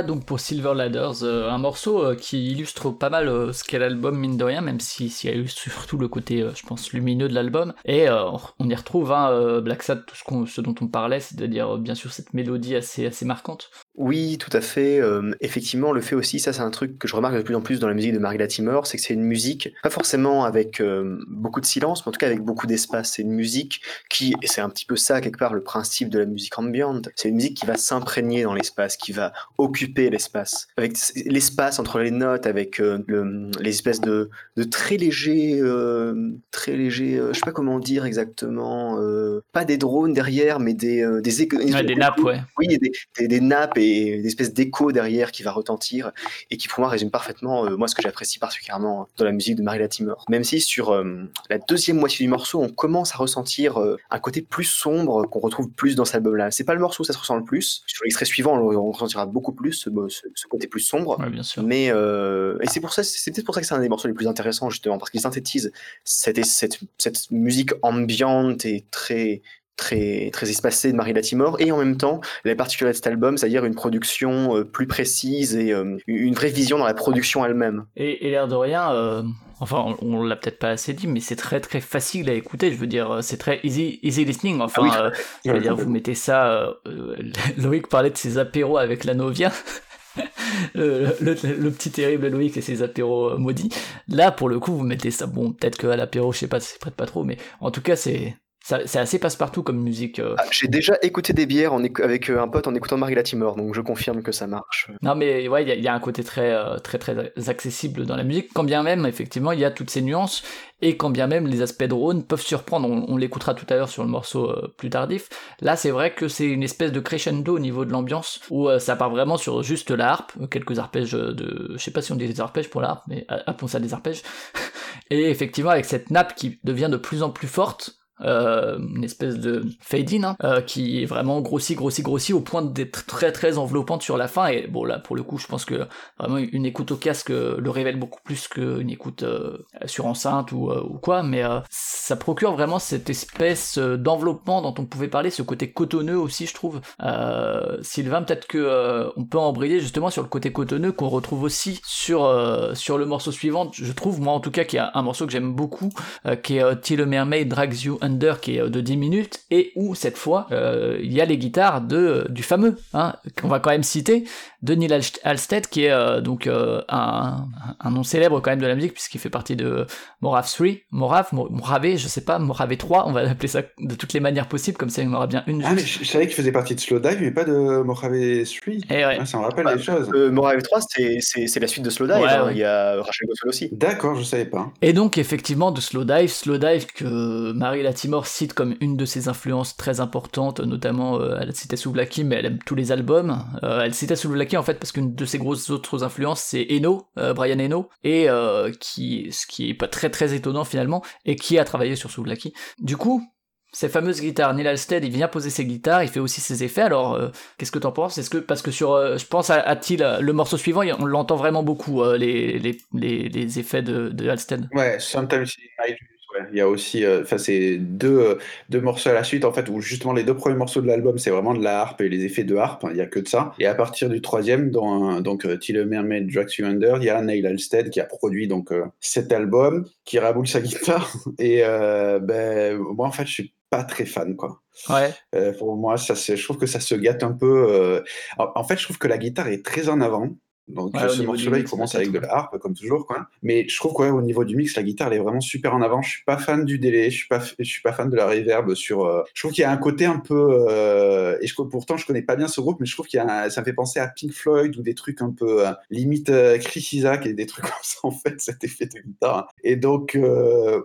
Donc pour Silver Ladders, euh, un morceau euh, qui illustre pas mal euh, ce qu'est l'album mine de rien, même s'il si y a eu surtout le côté, je pense, lumineux de l'album. Et on y retrouve hein, Black Sabbath, tout ce, ce, dont on parlait, c'est-à-dire bien sûr cette mélodie assez, assez marquante. Oui, tout à fait. effectivement, le fait aussi, ça c'est un truc que je remarque de plus en plus dans la musique de Marie Latimer, c'est que c'est une musique, pas forcément avec beaucoup de silence, mais en tout cas avec beaucoup d'espace. C'est une musique qui, et c'est un petit peu ça quelque part le principe de la musique ambient, c'est une musique qui va s'imprégner dans l'espace, qui va occuper l'espace. Avec l'espace entre les notes, avec euh, les espèces de, de très légers, euh, très légers, euh, je sais pas comment dire exactement, pas des drones derrière, mais des des, des nappes, ouais. Oui, des, des, nappes et des espèces d'écho derrière qui va retentir et qui pour moi résume parfaitement moi ce que j'apprécie particulièrement dans la musique de Marie Latimer. Même si sur la deuxième moitié du morceau, on commence à ressentir un côté plus sombre qu'on retrouve plus dans cet album-là. C'est pas le morceau où ça se ressent le plus. Sur l'extrait suivant, on, ressentira beaucoup plus ce, ce, côté plus sombre. bien sûr. Mais euh, et c'est pour ça, c'est peut-être pour ça que c'est un des morceaux les plus intéressants justement parce qu'il synthétise cette, cette, cette musique ambiante et très très très espacée de Marie Latimore. Et en même temps la particularité de cet album c'est-à-dire une production euh, plus précise et euh, une vraie vision dans la production elle-même. Et, l'air de rien enfin on, l'a peut-être pas assez dit mais c'est très très facile à écouter. Je veux dire c'est très easy easy listening. Enfin ah je veux dire vous mettez ça Loïc parlait de ses apéros avec la Novia. Le, petit terrible Loïc et ses apéros maudits. Là, pour le coup, vous mettez ça. Bon, peut-être qu'à l'apéro, je sais pas, c'est prête pas trop, mais en tout cas, c'est c'est assez passe-partout comme musique. Euh. Ah, j'ai déjà écouté des bières avec euh, un pote en écoutant Marie Latimer, donc je confirme que ça marche. Non, mais ouais, il y, a un côté très, euh, très, très accessible dans la musique, quand bien même, effectivement, il y a toutes ces nuances, et quand bien même les aspects drone peuvent surprendre. On, l'écoutera tout à l'heure sur le morceau plus tardif. Là, c'est vrai que c'est une espèce de crescendo au niveau de l'ambiance, où ça part vraiment sur juste la harpe, quelques arpèges de. Je sais pas si on dit des arpèges pour la harpe, mais appelons ça des arpèges. et effectivement, avec cette nappe qui devient de plus en plus forte, euh, une espèce de fade-in hein, euh, qui est vraiment grossi, grossi, grossi au point d'être très très enveloppante sur la fin. Et bon là pour le coup je pense que vraiment une écoute au casque euh, le révèle beaucoup plus qu'une écoute sur enceinte ou, ou quoi. Mais ça procure vraiment cette espèce d'enveloppement dont on pouvait parler ce côté cotonneux aussi je trouve. Sylvain peut-être que on peut embrayer justement sur le côté cotonneux qu'on retrouve aussi sur sur le morceau suivant je trouve moi en tout cas qu'il y a un morceau que j'aime beaucoup qui est Till a Mermaid Drags You Under qui est euh, de 10 minutes et où cette fois euh, il y a les guitares de euh, du fameux hein, qu'on va quand même citer de Neil Halstead qui est donc un, un, nom célèbre quand même de la musique puisqu'il fait partie de Morave 3 Morave Morave je sais pas Morave 3 on va appeler ça de toutes les manières possibles comme ça il y en aura bien une ah mais je, savais qu'il faisait partie de Slowdive mais pas de Morave 3 et ouais. ça me rappelle des choses Morave 3 c'est la suite de Slowdive hein. il y a Rachel Goswell aussi d'accord je savais pas et donc effectivement de Slowdive Slowdive que Marie Timor cite comme une de ses influences très importantes, notamment euh, elle citait Souvlaki, mais elle aime tous les albums. Euh, elle citait Souvlaki en fait parce qu'une de ses grosses autres influences c'est Eno, euh, Brian Eno, et qui, ce qui est pas très très étonnant finalement, et qui a travaillé sur Souvlaki. Du coup, ces fameuses guitares, Neil Alstead, il vient poser ses guitares, il fait aussi ses effets. Alors, qu'est-ce que t'en penses? Est-ce que parce que sur, je pense à, à le morceau suivant, on l'entend vraiment beaucoup les, les, les, effets de, Halstead. Ouais, sometimes il y a aussi, euh, enfin, c'est deux, euh, deux morceaux à la suite, en fait, où justement les deux premiers morceaux de l'album, c'est vraiment de la harpe et les effets de harpe, il n'y a que de ça. Et à partir du troisième, dans, donc euh, Till Mermaid Drags You Under, il y a Neil Halstead qui a produit donc cet album, qui raboule sa guitare. Et ben, moi, en fait, je suis pas très fan, quoi. Ouais. pour moi, ça, je trouve que ça se gâte un peu. en fait, je trouve que la guitare est très en avant. Donc ce morceau-là, il commence avec de la harpe, comme toujours, quoi. Mais je trouve qu'au niveau du mix, la guitare, elle est vraiment super en avant. Je suis pas fan du délai, je suis pas, je suis pas fan de la reverb sur. Euh, je trouve qu'il y a un côté un peu. Euh, et je, pourtant, je connais pas bien ce groupe, mais je trouve qu'il y a, ça me fait penser à Pink Floyd ou des trucs un peu euh, limite Chris Isaac et des trucs comme ça en fait, cet effet de guitare. Et donc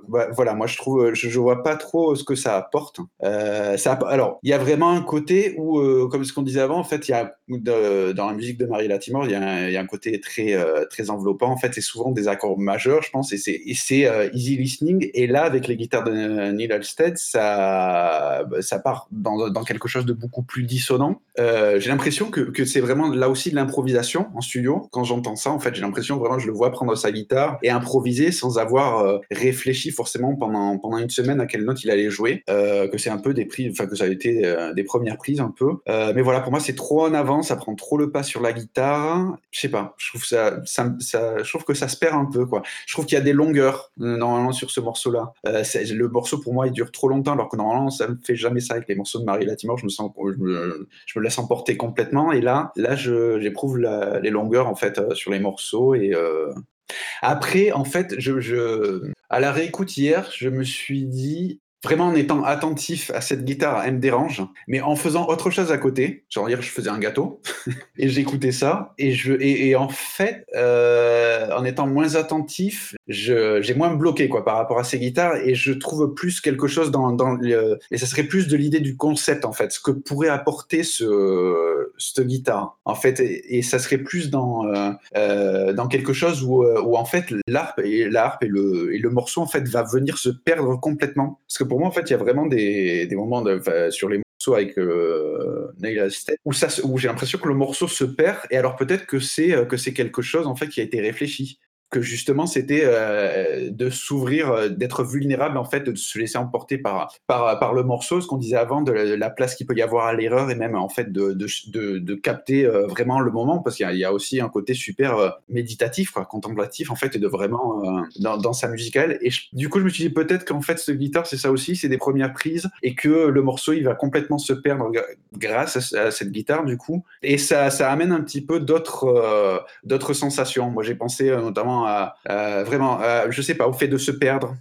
bah, voilà, moi je trouve, je, je, vois pas trop ce que ça apporte. ça, alors, il y a vraiment un côté où, comme ce qu'on disait avant, en fait, il y a dans la musique de Marie Latimore, il y a y a un côté très très enveloppant. En fait, c'est souvent des accords majeurs, je pense, et c'est c'est easy listening. Et là, avec les guitares de Neil Halstead, ça ça part dans, dans quelque chose de beaucoup plus dissonant. j'ai l'impression que, que c'est vraiment là aussi de l'improvisation en studio. Quand j'entends ça, en fait, j'ai l'impression vraiment je le vois prendre sa guitare et improviser sans avoir réfléchi forcément pendant pendant une semaine à quelle note il allait jouer. que c'est un peu des prises, enfin que ça a été des premières prises un peu. mais voilà, pour moi, c'est trop en avant, ça prend trop le pas sur la guitare. Je sais pas, je trouve ça, ça, je trouve que ça se perd un peu quoi. Je trouve qu'il y a des longueurs euh, normalement sur ce morceau-là. Euh, le morceau pour moi il dure trop longtemps alors que normalement ça me fait jamais ça avec les morceaux de Marie Latimore. Je me sens, je me, laisse emporter complètement et là, là j'éprouve les longueurs en fait euh, sur les morceaux et après en fait je à la réécoute hier je me suis dit vraiment en étant attentif à cette guitare, elle me dérange, mais en faisant autre chose à côté, genre hier je faisais un gâteau et j'écoutais ça et je et, en fait euh, en étant moins attentif, j'ai moins bloqué quoi par rapport à ces guitares et je trouve plus quelque chose dans dans le, et ça serait plus de l'idée du concept en fait, ce que pourrait apporter ce cette guitare en fait et, ça serait plus dans euh, euh, dans quelque chose où, où en fait l'harpe et et le et le morceau en fait va venir se perdre complètement pour moi, en fait, il y a vraiment des, moments sur les morceaux avec euh, Neil où, où j'ai l'impression que le morceau se perd. Et alors peut-être que c'est euh, que c'est quelque chose en fait qui a été réfléchi que justement c'était euh, de s'ouvrir, euh, d'être vulnérable en fait, de se laisser emporter par par, le morceau, ce qu'on disait avant de la, place qu'il peut y avoir à l'erreur et même en fait de de, de, capter euh, vraiment le moment parce qu'il y, a aussi un côté super méditatif, contemplatif en fait et de vraiment dans, sa musicale. Et du coup je me suis dit peut-être qu'en fait ce guitare c'est ça aussi, c'est des premières prises et que le morceau il va complètement se perdre grâce à, cette guitare du coup et ça ça amène un petit peu d'autres d'autres sensations. Moi j'ai pensé notamment vraiment, je sais pas, au fait de se perdre,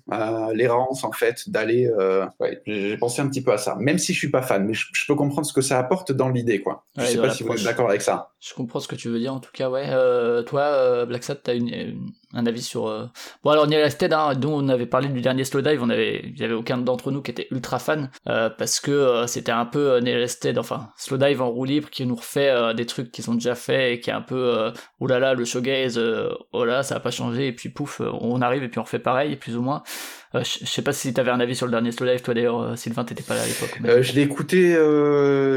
l'errance en fait, d'aller. Euh, j'ai pensé un petit peu à ça, même si je suis pas fan, mais je, peux comprendre ce que ça apporte dans l'idée, quoi. Je sais pas si vous êtes d'accord avec ça. Je comprends ce que tu veux dire, en tout cas, ouais. Euh, toi, euh, Black Sat, t'as une, un avis sur. Bon, alors Neil Stead, hein, dont on avait parlé du dernier slow dive, on avait, il y avait aucun d'entre nous qui était ultra fan parce que c'était un peu Neil Stead, enfin slow dive en roue libre qui nous refait des trucs qu'ils ont déjà fait et qui est un peu oulala là là, le showgaze, oh là ça va pas changé et puis pouf, euh, on arrive et puis on refait pareil, plus ou moins. Euh, je sais pas si t'avais un avis sur le dernier Slow toi d'ailleurs, euh, Sylvain, t'étais pas là à l'époque. je l'ai écouté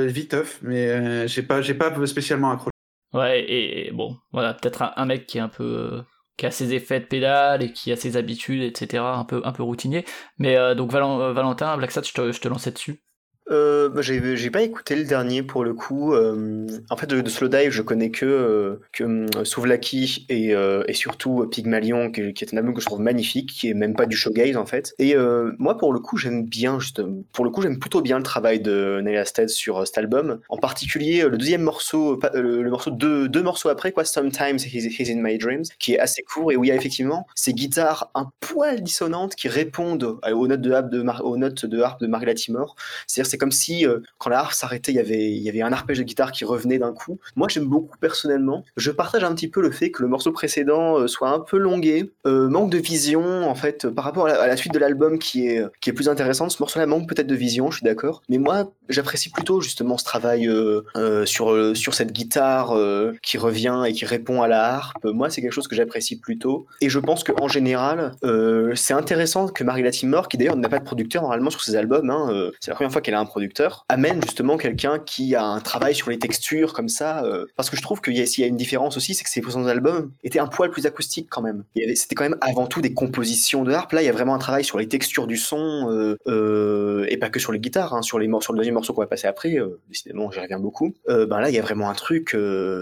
viteuf, mais j'ai pas, j'ai pas spécialement accroché. Ouais, et, bon, voilà, peut-être un, mec qui est un peu qui a ses effets de pédale et qui a ses habitudes, etc., un peu, un peu routinier. Mais donc Valentin, Black Sat, je te, je te lançais dessus euh, bah, j'ai pas écouté le dernier pour le coup. Euh, en fait, de, de Slowdive, je connais que, euh, euh, Souvlaki et, surtout Pygmalion, qui, est un album que je trouve magnifique, qui est même pas du showgaze en fait. Et moi, pour le coup, j'aime bien, juste, pour le coup, j'aime plutôt bien le travail de Neil Asted sur cet album. En particulier, le deuxième morceau, le, morceau de, deux morceaux après, quoi, Sometimes He's, in My Dreams, qui est assez court et où il y a effectivement ces guitares un poil dissonantes qui répondent aux notes de harpe de, notes de, harpe de Marie Latimore. C'est-à-dire, c'est comme si euh, quand la harpe s'arrêtait, il y avait y avait un arpège de guitare qui revenait d'un coup. Moi, j'aime beaucoup personnellement. Je partage un petit peu le fait que le morceau précédent euh, soit un peu longué, euh, manque de vision en fait par rapport à la, suite de l'album qui est qui est plus intéressante. Ce morceau-là manque peut-être de vision, je suis d'accord. Mais moi, j'apprécie plutôt justement ce travail sur sur cette guitare qui revient et qui répond à la harpe. Moi, c'est quelque chose que j'apprécie plutôt. Et je pense qu'en général, c'est intéressant que Marie Latimore, qui d'ailleurs n'a pas de producteur normalement sur ses albums, hein, c'est la première fois qu'elle a un producteur, amène justement quelqu'un qui a un travail sur les textures comme ça. Euh, parce que je trouve qu'il y, a, une différence aussi, c'est que ces précédents albums étaient un poil plus acoustiques quand même. C'était quand même avant tout des compositions de harpe. Là, il y a vraiment un travail sur les textures du son euh, euh, et pas que sur les guitares, hein, sur, les sur le deuxième morceau qu'on va passer après. décidément, j'y reviens beaucoup. ben là, il y a vraiment un truc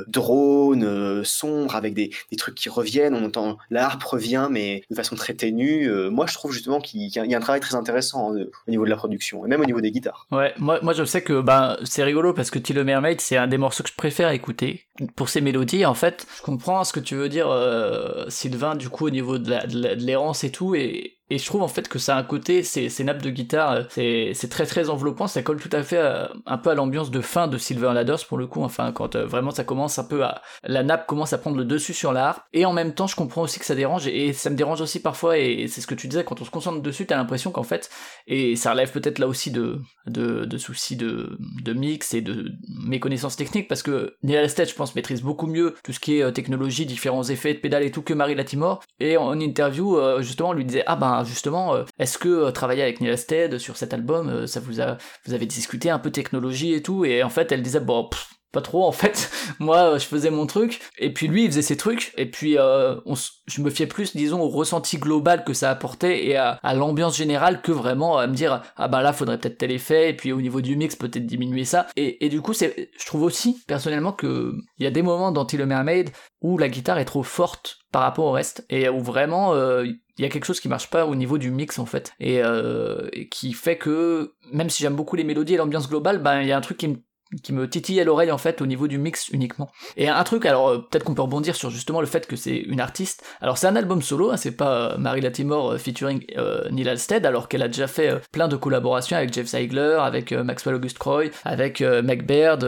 drone, sombre, avec des, trucs qui reviennent. On entend la harpe revient, mais de façon très ténue. moi, je trouve justement qu'il y, a un travail très intéressant au niveau de la production et même au niveau des guitares. Ouais, moi, moi je sais que ben c'est rigolo parce que Tilo Mermaid c'est un des morceaux que je préfère écouter pour ses mélodies. En fait, je comprends ce que tu veux dire, euh, Sylvain, du coup au niveau de l'errance et tout, et et je trouve en fait que ça a un côté, ces, ces nappes de guitare, c'est, c'est très très enveloppant, ça colle tout à fait un peu à l'ambiance de fin de Silver Ladders pour le coup, enfin quand vraiment ça commence un peu à, la nappe commence à prendre le dessus sur la harpe, et en même temps je comprends aussi que ça dérange, et ça me dérange aussi parfois, et c'est ce que tu disais, quand on se concentre dessus, t'as l'impression qu'en fait, et ça relève peut-être là aussi de, de, de soucis de, de mix et de méconnaissance technique, parce que Neil Alstead, je pense, maîtrise beaucoup mieux tout ce qui est technologie, différents effets de pédales et tout que Marie Latimore, et en interview, justement, on lui disait, ah ben justement, est-ce que travailler avec Neil Alstead sur cet album, ça vous a, vous avez discuté un peu technologie et tout, et en fait, elle disait, bon, pas trop en fait. Moi, je faisais mon truc, et puis lui, il faisait ses trucs, et puis euh, on, je me fiais plus, disons, au ressenti global que ça apportait et à, l'ambiance générale que vraiment à me dire ah bah là, faudrait peut-être tel effet, et puis au niveau du mix, peut-être diminuer ça. Et, et du coup, c'est, je trouve aussi personnellement que il y a des moments dans Till Mermaid où la guitare est trop forte par rapport au reste, et où vraiment euh, il y a quelque chose qui marche pas au niveau du mix en fait, et, euh, et qui fait que même si j'aime beaucoup les mélodies et l'ambiance globale, ben il y a un truc qui me qui me titille à l'oreille en fait au niveau du mix uniquement. Et un truc, alors euh, peut-être qu'on peut rebondir sur justement le fait que c'est une artiste. Alors c'est un album solo, hein, c'est pas euh, Marie Latimore euh, featuring Neil Alstead, alors qu'elle a déjà fait plein de collaborations avec Jeff Ziegler, avec Maxwell August Croy, avec Mac Baird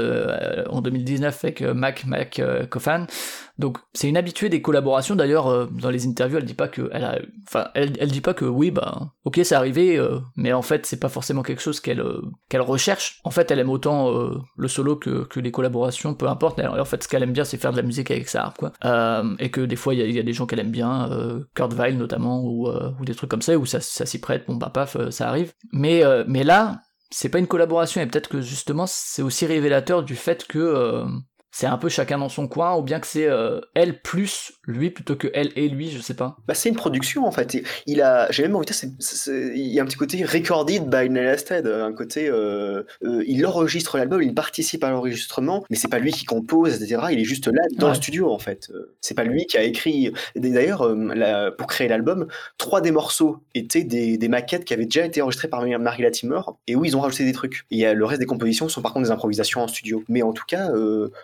en 2019 avec Mac Mac Coffin. Donc c'est une habituée des collaborations. D'ailleurs, euh, dans les interviews, elle dit pas que elle a, enfin, elle, elle dit pas que oui, bah, ok, c'est arrivé, euh, mais en fait, c'est pas forcément quelque chose qu'elle euh, qu'elle recherche. En fait, elle aime autant le solo que, que les collaborations, peu importe. en fait, ce qu'elle aime bien, c'est faire de la musique avec sa harpe, quoi. et que des fois, il y, y a, des gens qu'elle aime bien, Kurt Weill notamment, ou, ou des trucs comme ça, où ça, ça s'y prête. Bon, bah paf, ça arrive. Mais mais là, c'est pas une collaboration et peut-être que justement c'est aussi révélateur du fait que c'est un peu chacun dans son coin, ou bien que c'est euh, elle plus lui plutôt que elle et lui, je sais pas. Bah c'est une production en fait. Il a, j'ai même envie de dire, il y a un petit côté recorded by Neil un côté, euh, euh, il enregistre l'album, il participe à l'enregistrement, mais c'est pas lui qui compose, etc. Il est juste là dans le studio en fait. C'est pas lui qui a écrit. D'ailleurs, pour créer l'album, trois des morceaux étaient des, des, maquettes qui avaient déjà été enregistrées par Marie Latimer et où ils ont rajouté des trucs. Et le reste des compositions sont par contre des improvisations en studio. Mais en tout cas,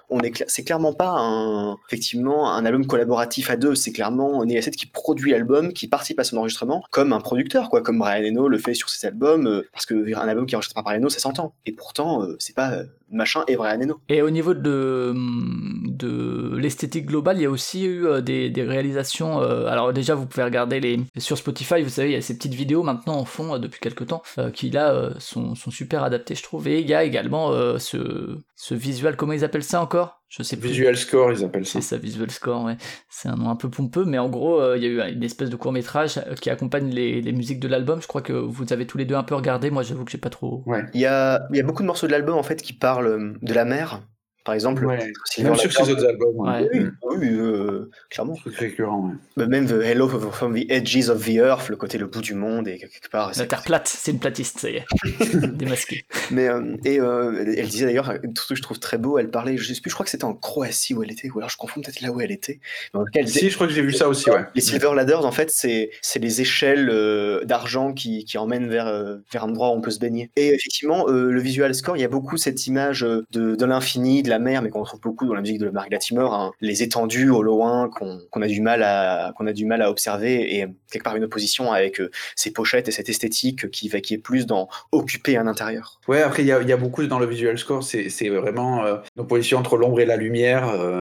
on c'est clairement pas un, effectivement un album collaboratif à deux. C'est clairement Neil qui produit l'album, qui participe à son enregistrement, comme un producteur, quoi, comme Brian Eno le fait sur ses albums, euh, parce que un album qui est enregistré par Brian Eno, ça s'entend. Et pourtant, euh, c'est pas euh, machin et Brian Eno. Et au niveau de, de l'esthétique globale, il y a aussi eu des, des réalisations. alors déjà, vous pouvez regarder les sur Spotify, vous savez, il y a ces petites vidéos maintenant en fond depuis quelques temps qui là sont, sont super adaptées, je trouve. Et il y a également ce, ce visuel, comment ils appellent ça encore? Je sais plus. Visual Score, ils appellent ça. C'est ça, Visual Score, ouais. C'est un nom un peu pompeux, mais en gros, euh, il y a eu une espèce de court métrage euh, qui accompagne les, les musiques de l'album. Je crois que vous avez tous les deux un peu regardé. Moi, j'avoue que j'ai pas trop. Ouais. Il y a, il y a beaucoup de morceaux de l'album en fait qui parlent euh, de la mer par exemple. Ouais. Même sur ses autres albums. Ouais. Oui, oui euh, clairement. Récurrent. Ouais. Même The Hello from the Edges of the Earth, le côté le bout du monde et quelque part. La terre plate, c'est une platiste, ça y est. Démasqué. Mais euh, et euh, elle disait d'ailleurs un truc que je trouve très beau. Elle parlait, je sais plus, je crois que c'était en Croatie où elle était, ou alors je confonds peut-être là où elle était. elle disait, si, je crois que j'ai vu ça aussi, ouais. Les Silver Ladders, en fait, c'est c'est les échelles euh, d'argent qui, qui emmènent vers vers un endroit où on peut se baigner. Et effectivement, le visual score, il y a beaucoup cette image de, de l'infini, la mer, mais qu'on retrouve beaucoup dans la musique de Mark Latimer, hein. les étendues au loin qu'on a du mal à qu'on a du mal à observer et quelque part une opposition avec euh, ces pochettes et cette esthétique qui va qui est plus dans occuper un intérieur. Ouais, après il y a, y a, beaucoup dans le visual score, c'est vraiment euh, une opposition entre l'ombre et la lumière. Euh,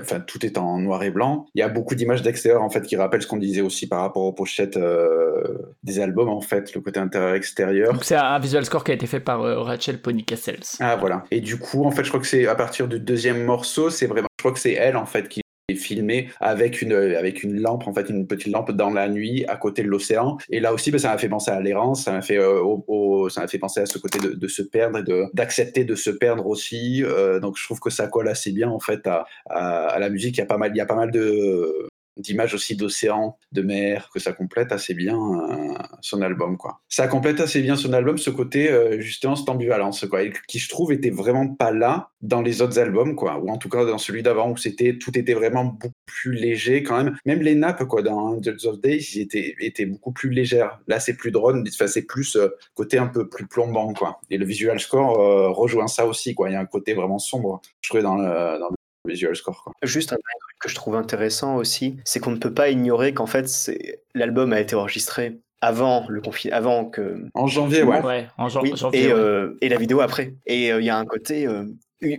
enfin, tout est en noir et blanc. Il y a beaucoup d'images d'extérieur en fait qui rappellent ce qu'on disait aussi par rapport aux pochettes euh, des albums en fait, le côté intérieur-extérieur. Donc c'est un visual score qui a été fait par euh, Rachel Pony Castles. Ah voilà. Et du coup en fait je crois que c'est à partir du deuxième morceau, c'est vraiment, je crois que c'est elle en fait qui filmé avec une, avec une lampe, en fait, une petite lampe dans la nuit à côté de l'océan. Et là aussi, ben, ça m'a fait penser à l'errance, ça m'a fait, euh, au, m'a fait penser à ce côté de, de se perdre et de, d'accepter de se perdre aussi. Euh, donc je trouve que ça colle assez bien en fait à, à, à, la musique. Il y a pas mal, il y a pas mal de, d'images aussi d'océan, de mer, que ça complète assez bien euh, son album, quoi. Ça complète assez bien son album, ce côté, euh, justement, cette ambivalence, qui, je trouve, était vraiment pas là dans les autres albums, quoi, ou en tout cas dans celui d'avant, où c'était, tout était vraiment beaucoup plus léger, quand même. Même les nappes, quoi, dans Angels of Days, étaient, étaient beaucoup plus légères. Là, c'est plus drone, c'est plus euh, côté un peu plus plombant, quoi. Et le visual score rejoint ça aussi, quoi. Il y a un côté vraiment sombre, je trouvais, dans le, dans visual score. Quoi. Juste un truc que je trouve intéressant aussi, c'est qu'on ne peut pas ignorer qu'en fait, l'album a été enregistré avant le confinement, avant que. En janvier, ouais. ouais en janvier. Et, euh, et, la vidéo après. Et euh, il y a un côté. Euh,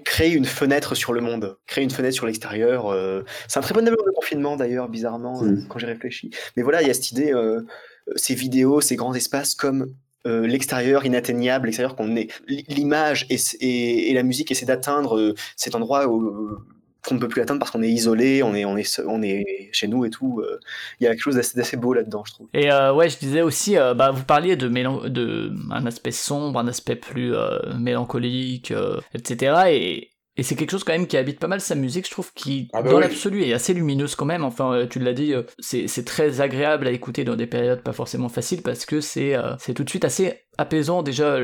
créer une fenêtre sur le monde, créer une fenêtre sur l'extérieur. c'est un très bon album de confinement d'ailleurs, bizarrement, hmm. quand j'ai réfléchi. Mais voilà, il y a cette idée, ces vidéos, ces grands espaces comme l'extérieur inatteignable, l'extérieur qu'on est, l'image et, et, la musique essaient d'atteindre cet endroit où, qu'on ne peut plus atteindre parce qu'on est isolé, on est, on est, on est chez nous et tout. Euh, il y a quelque chose d'assez beau là-dedans, je trouve. Et euh, ouais, je disais aussi, euh, bah, vous parliez de, de un aspect sombre, un aspect plus mélancolique, etc. Et, et c'est quelque chose quand même qui habite pas mal sa musique, je trouve, qui ah bah dans l'absolu est assez lumineuse quand même. Enfin, tu l'as dit, c'est très agréable à écouter dans des périodes pas forcément faciles parce que c'est c'est tout de suite assez apaisant déjà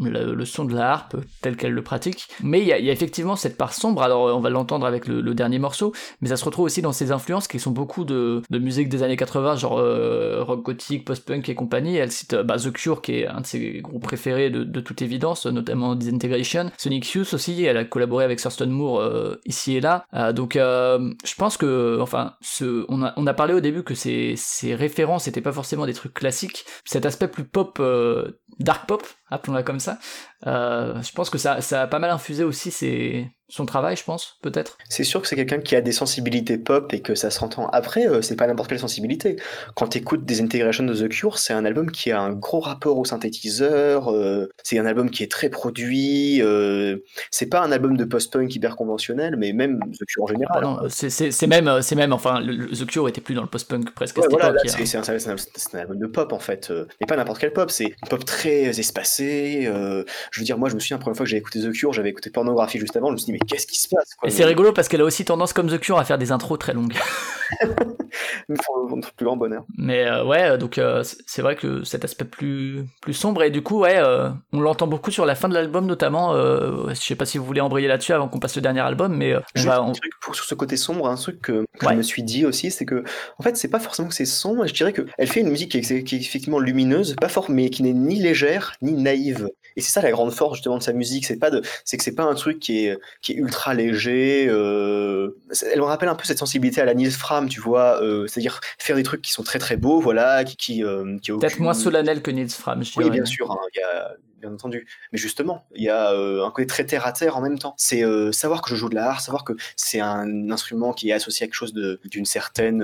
le, son de la harpe tel qu'elle le pratique. Mais il y, a, effectivement cette part sombre, alors on va l'entendre avec le, dernier morceau, mais ça se retrouve aussi dans ses influences qui sont beaucoup de, musique des années 80, genre euh, rock gothique, post-punk et compagnie. Elle cite bah, The Cure, qui est un de ses groupes préférés de, toute évidence, notamment Disintegration. Sonic Youth aussi, elle a collaboré avec Thurston Moore euh, ici et là. Euh, donc je pense que, enfin, ce, on, a, on a parlé au début que ces, ces références n'étaient pas forcément des trucs classiques. Cet aspect plus pop, dark pop, appelons-la comme ça, euh, je pense que ça, ça a pas mal infusé aussi ses, son travail, je pense, peut-être. C'est sûr que c'est quelqu'un qui a des sensibilités pop et que ça s'entend. Après, euh, c'est pas n'importe quelle sensibilité. Quand tu écoutes des intégrations de The Cure, c'est un album qui a un gros rapport au synthétiseur, euh, c'est un album qui est très produit, euh, c'est pas un album de post-punk hyper conventionnel, mais même The Cure en général. Ah non, c'est même, c'est même, enfin, The Cure était plus dans le post-punk presque à cette voilà, C'est un, un, album de pop en fait, mais pas n'importe quel pop, c'est une pop très espacé. Je veux dire, moi je me souviens la première fois que j'ai écouté The Cure, j'avais écouté Pornographie juste avant, je me suis dit, mais qu'est-ce qui se passe Et c'est rigolo parce qu'elle a aussi tendance, comme The Cure, à faire des intros très longues. Pour notre plus grand bonheur. Mais euh, ouais, donc euh, c'est vrai que cet aspect plus, plus sombre, et du coup, ouais, euh, on l'entend beaucoup sur la fin de l'album, notamment. je sais pas si vous voulez embrayer là-dessus avant qu'on passe le dernier album, mais. Juste un truc pour, sur ce côté sombre, un truc que, je me suis dit aussi, c'est que, en fait, c'est pas forcément que c'est sombre, je dirais qu'elle fait une musique qui est, qui est effectivement lumineuse, pas forte, mais qui n'est ni légère, ni naïve. Et c'est ça la grande force justement de sa musique, c'est pas de, c'est que c'est pas un truc qui est, qui est ultra léger. Euh, elle me rappelle un peu cette sensibilité à la Nils Fram, tu vois, euh, c'est-à-dire faire des trucs qui sont très très beaux, voilà, qui, qui, euh, qui peut-être moins solennel que Nils Fram. Je oui, bien sûr, hein, il y a bien entendu. Mais justement, il y a un côté très terre à terre en même temps. C'est savoir que je joue de l'art, savoir que c'est un instrument qui est associé à quelque chose d'une certaine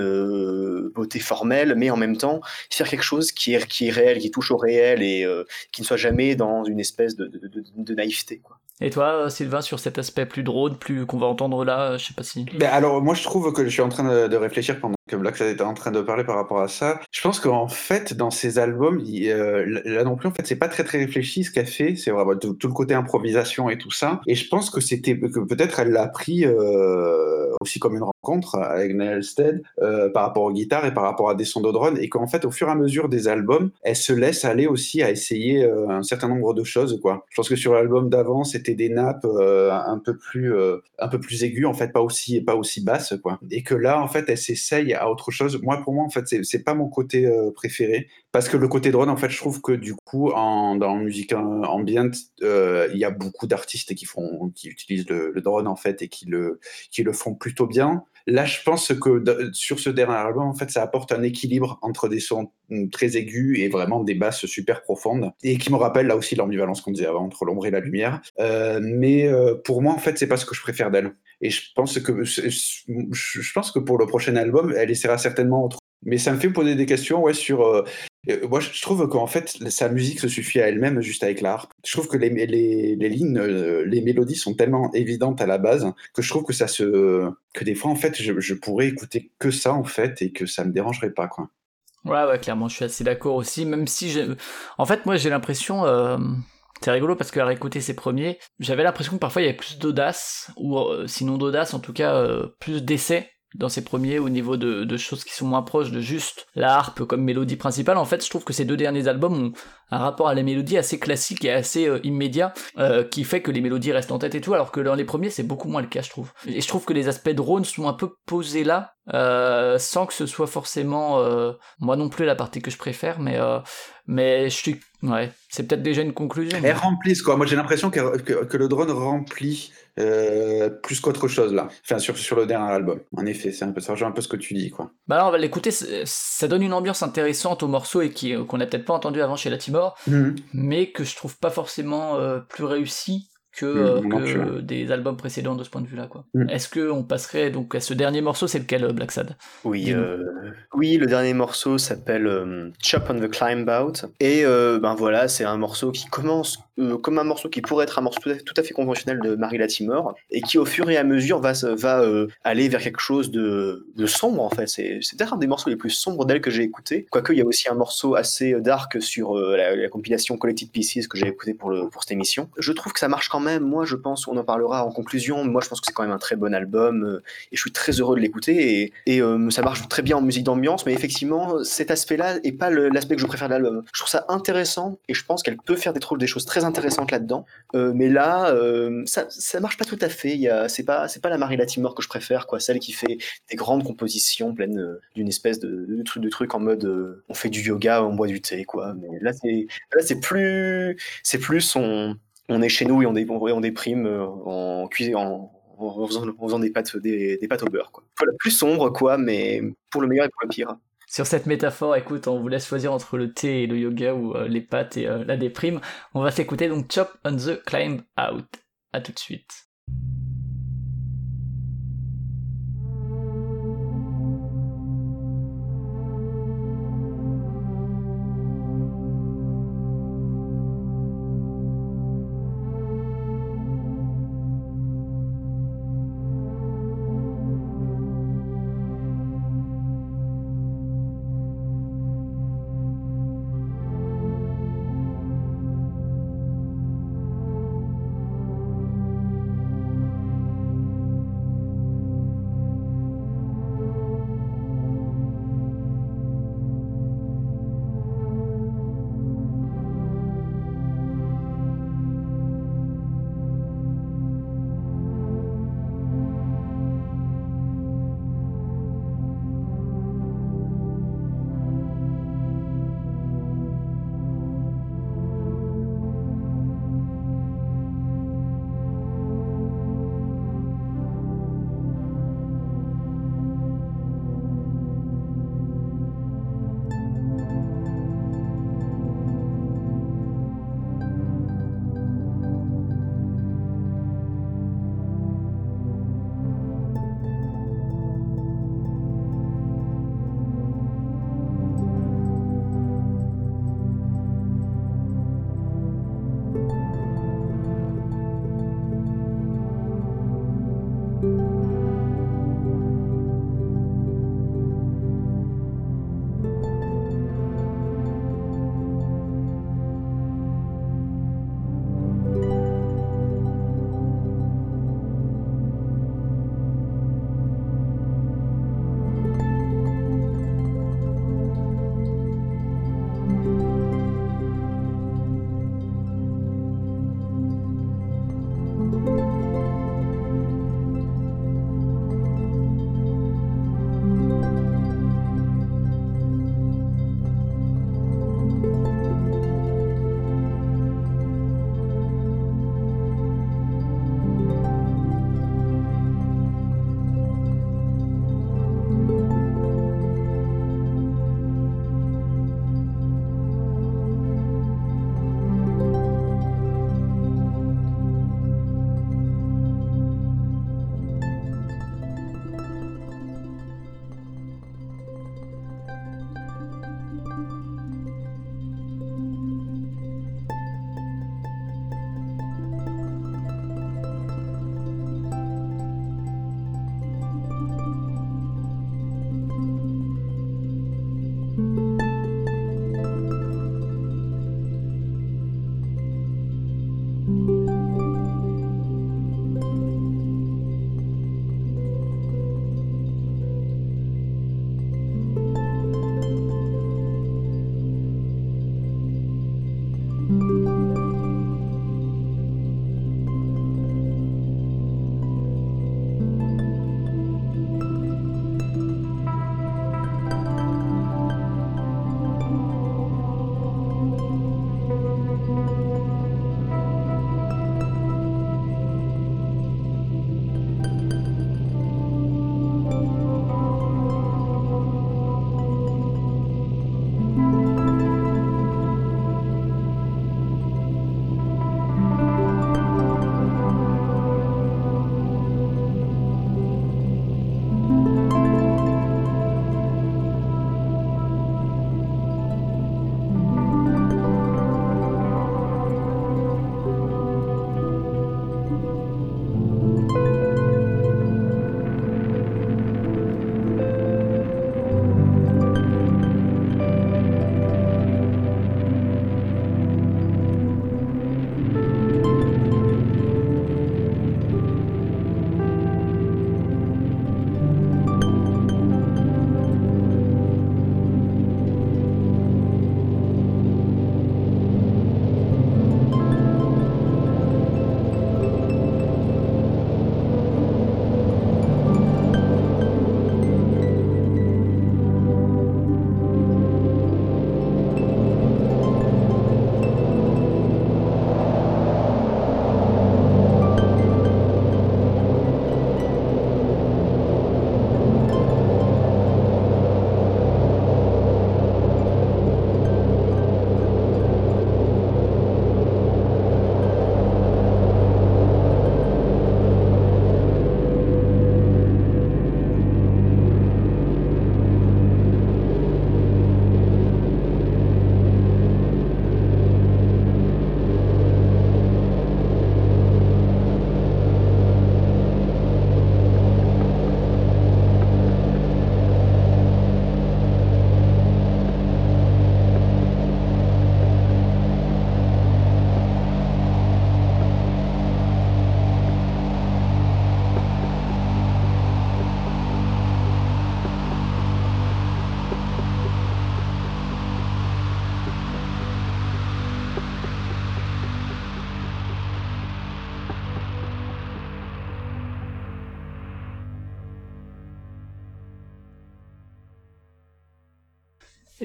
beauté formelle, mais en même temps faire quelque chose qui est, qui est réel, qui touche au réel et qui ne soit jamais dans une espèce de, de, naïveté. Quoi. Et toi, Sylvain, sur cet aspect plus drôle, plus qu'on va entendre là, je sais pas si. Ben alors, moi, je trouve que je suis en train de, réfléchir pendant que Black était en train de parler par rapport à ça. Je pense qu'en fait, dans ces albums, euh, là non plus, en fait, c'est pas très très réfléchi ce qu'elle fait. C'est vraiment tout, le côté improvisation et tout ça. Et je pense que c'était que peut-être elle l'a pris euh, aussi comme une rencontre avec Neil Stead euh, par rapport aux guitares et par rapport à des sons de drone, et qu'en fait, au fur et à mesure des albums, elle se laisse aller aussi à essayer un certain nombre de choses. Quoi. Je pense que sur l'album d'avant, c'était des nappes un peu plus un peu plus aiguës en fait, pas aussi pas aussi basses quoi. Et que là en fait, elle s'essaye à autre chose. Moi pour moi en fait, c'est pas mon côté euh, préféré parce que le côté drone en fait, je trouve que du coup en dans musique ambiante, il y a beaucoup d'artistes qui font qui utilisent le, le, drone en fait et qui le qui le font plutôt bien. Là, je pense que sur ce dernier album, en fait, ça apporte un équilibre entre des sons mm, très aigus et vraiment des basses super profondes, et qui me rappelle là aussi l'ambivalence qu'on disait avant entre l'ombre et la lumière. Euh, mais euh, pour moi, en fait, c'est pas ce que je préfère d'elle. Et je pense que je pense que pour le prochain album, elle essaiera certainement autre. Mais ça me fait poser des questions ouais, sur euh, euh, moi, je trouve qu'en fait, sa musique se suffit à elle-même juste avec l'art. Je trouve que les, les, les lignes, euh, les mélodies sont tellement évidentes à la base que je trouve que ça se, que des fois, en fait, je, je pourrais écouter que ça, en fait, et que ça me dérangerait pas, quoi. Ouais, ouais, clairement, je suis assez d'accord aussi, même si en fait, moi, j'ai l'impression, c'est rigolo parce qu'à réécouter ses premiers, j'avais l'impression que parfois il y avait plus d'audace, ou sinon d'audace, en tout cas, plus d'essais dans ces premiers au niveau de, de, choses qui sont moins proches de juste la harpe comme mélodie principale. En fait, je trouve que ces deux derniers albums ont un rapport à la mélodie assez classique et assez euh, immédiat, euh, qui fait que les mélodies restent en tête et tout, alors que dans les premiers c'est beaucoup moins le cas, je trouve. Et je trouve que les aspects drones sont un peu posés là, euh, sans que ce soit forcément moi non plus la partie que je préfère, mais mais je suis ouais, c'est peut-être déjà une conclusion. Elles remplissent quoi. Moi j'ai l'impression que, que, le drone remplit plus qu'autre chose là. Enfin sur, sur le dernier album. En effet, c'est un peu ça un peu ce que tu dis quoi. Bah alors on va l'écouter, ça donne une ambiance intéressante au morceau et qui qu'on n'a peut-être pas entendu avant chez la Timor, mhm. mais que je trouve pas forcément plus réussi que, euh, des albums précédents de ce point de vue-là. quoi. Mm. Est-ce qu'on passerait donc à ce dernier morceau C'est lequel, euh, Black Sad? Oui, euh, oui, le dernier morceau s'appelle Chop on the Climb Out. Et ben voilà, c'est un morceau qui commence comme un morceau qui pourrait être un morceau tout à, fait conventionnel de Marie Latimore et qui au fur et à mesure va, va aller vers quelque chose de, de sombre en fait. C'est peut-être un des morceaux les plus sombres d'elle que j'ai écouté. Quoique il y a aussi un morceau assez dark sur la, compilation Collected Pieces que j'ai écouté pour, le, pour cette émission. Je trouve que ça marche quand même, moi je pense, on en parlera en conclusion, moi je pense que c'est quand même un très bon album euh, et je suis très heureux de l'écouter et, euh, ça marche très bien en musique d'ambiance, mais effectivement cet aspect-là est pas l'aspect que je préfère de l'album. Je trouve ça intéressant et je pense qu'elle peut faire des, choses très intéressantes là-dedans, euh, mais là ça, ça marche pas tout à fait. C'est pas, pas la Marie Latimore que je préfère, quoi, celle qui fait des grandes compositions pleines d'une espèce de, de, truc, de truc en mode on fait du yoga, on boit du thé, quoi. Mais là c'est plus, c'est plus son on est chez nous et on, dé, on déprime euh, en faisant, des pâtes, au beurre. Plus sombre, quoi, mais pour le meilleur et pour le pire. Sur cette métaphore, écoute, on vous laisse choisir entre le thé et le yoga ou euh, les pâtes et euh, la déprime. On va s'écouter donc Chop on the Climb Out. À tout de suite.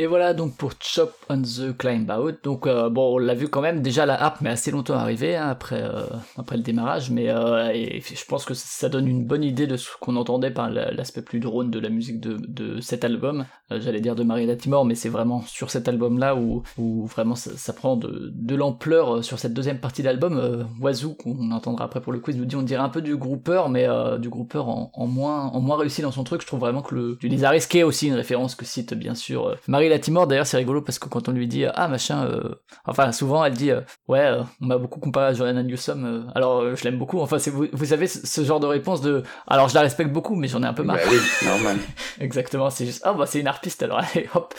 Et voilà donc pour Chop on the Climb Out. Donc euh, bon, on l'a vu quand même déjà la harpe, mais assez longtemps arrivé hein, après euh, après le démarrage. Mais euh, je pense que ça donne une bonne idée de ce qu'on entendait par l'aspect plus drone de la musique de, de cet album. J'allais dire de Marie Latimore, mais c'est vraiment sur cet album-là où, où vraiment ça, prend de, de l'ampleur sur cette deuxième partie d'album. Wazoo qu'on entendra après pour le quiz nous dit on dirait un peu du grouper, mais du grouper en, moins en moins réussi dans son truc. Je trouve vraiment que le du Lisa Risqué aussi une référence que cite bien sûr Marie Latimore. D'ailleurs c'est rigolo parce que quand on lui dit ah machin, euh, enfin souvent elle dit euh, ouais euh, on m'a beaucoup comparé à Joanna Newsom, alors je l'aime beaucoup. Enfin c'est vous, vous avez ce genre de réponse de alors je la respecte beaucoup mais j'en ai un peu marre. Bah oui, normal. Exactement, c'est juste ah bah c'est une harpiste alors allez hop.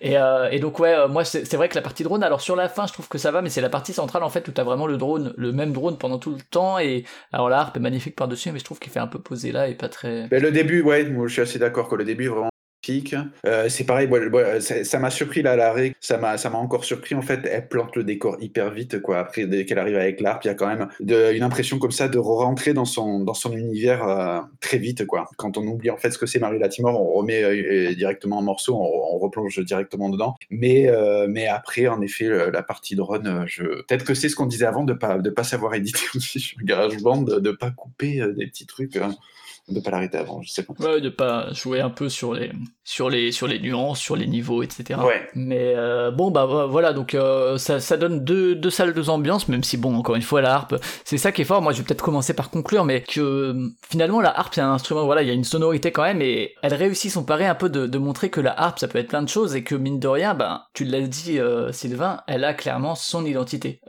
et, et donc ouais moi c'est vrai que la partie drone alors sur la fin je trouve que ça va mais c'est la partie centrale en fait où t'as vraiment le drone le même drone pendant tout le temps et alors la harpe est magnifique par dessus mais je trouve qu'il fait un peu posé là et pas très. Mais le début ouais moi je suis assez d'accord que le début est euh, c'est pareil, ça m'a surpris là, la règle, ça m'a, encore surpris en fait. Elle plante le décor hyper vite, quoi. Après, dès qu'elle arrive avec l'harpe, il y a quand même une impression comme ça de rentrer dans son, univers euh, très vite, quoi. Quand on oublie en fait ce que c'est Marie Latimore, on remet euh, directement un morceau, on, replonge directement dedans. Mais, après, en effet, la partie drone, peut-être que c'est ce qu'on disait avant de pas, de pas savoir éditer aussi sur GarageBand, de, de pas couper des petits trucs. Hein de pas l'arrêter avant, je sais pas. Ouais, de pas jouer un peu sur les sur les sur les nuances, sur les niveaux, etc. Ouais. Mais euh, bon bah voilà, donc euh, ça, ça donne deux, deux salles, deux ambiances, même si bon encore une fois la harpe, c'est ça qui est fort. Moi je vais peut-être commencer par conclure, mais que finalement la harpe c'est un instrument, voilà, il y a une sonorité quand même, et elle réussit son pari un peu de, de montrer que la harpe ça peut être plein de choses et que mine de rien, ben tu l'as dit euh, Sylvain, elle a clairement son identité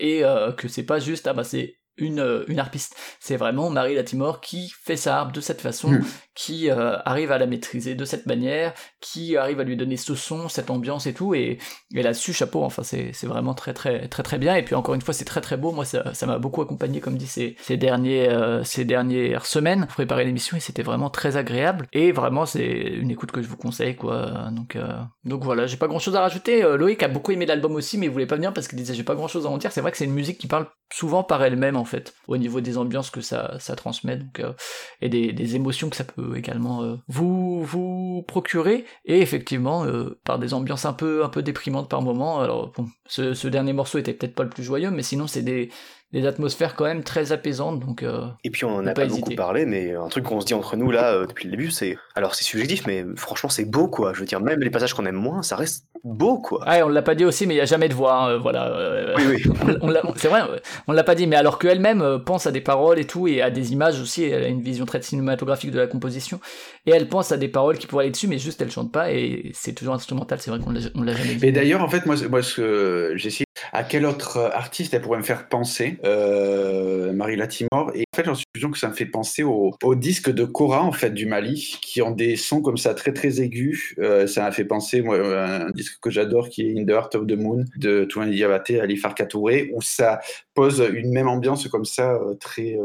et que c'est pas juste ah bah c'est une, euh, une harpiste. C'est vraiment Marie Latimore qui fait sa harpe de cette façon, hmm. qui euh, arrive à la maîtriser de cette manière, qui arrive à lui donner ce son, cette ambiance et tout, et, et là-dessus, chapeau, enfin c'est, vraiment très très très très bien, et puis encore une fois c'est très très beau, moi ça, ça m'a beaucoup accompagné comme dit ces, ces, derniers, euh, ces dernières semaines pour préparer l'émission, et c'était vraiment très agréable, et vraiment c'est une écoute que je vous conseille, quoi, donc, donc voilà, j'ai pas grand chose à rajouter, Loïc a beaucoup aimé l'album aussi, mais il voulait pas venir parce qu'il disait j'ai pas grand chose à en dire, c'est vrai que c'est une musique qui parle souvent par elle-même en au niveau des ambiances que ça, transmet, donc, euh, et des, émotions que ça peut également euh, vous, vous procurer, et effectivement euh, par des ambiances un peu, un peu déprimantes par moment. Alors ce, ce dernier morceau était peut-être pas le plus joyeux, mais sinon c'est des, des atmosphères quand même très apaisantes. Donc, euh, et puis on en a pas, beaucoup parlé, mais un truc qu'on se dit entre nous là euh, depuis le début, c'est alors c'est subjectif, mais franchement c'est beau quoi. Je veux dire, même les passages qu'on aime moins, ça reste beau quoi. Ah, on l'a pas dit aussi, mais il y a jamais de voix, hein, euh, voilà. oui, oui. c'est vrai, on l'a pas dit, mais alors qu'elle-même pense à des paroles et tout, et à des images aussi, elle a une vision très cinématographique de la composition, et elle pense à des paroles qui pourraient aller dessus, mais juste elle chante pas, et c'est toujours instrumental. C'est vrai qu'on l'a jamais dit. Et d'ailleurs, en fait, moi, moi ce que j'ai essayé à quel autre artiste elle pourrait me faire penser, euh, Marie Latimore. Et en fait, j'en suis que ça me fait penser au, au, disque de Cora, en fait, du Mali, qui ont des sons comme ça très très aigus. Euh, ça m'a fait penser, moi, un disque que j'adore qui est In the Heart of the Moon de Touane Diabaté, Ali Farka où ça pose une même ambiance comme ça, euh, très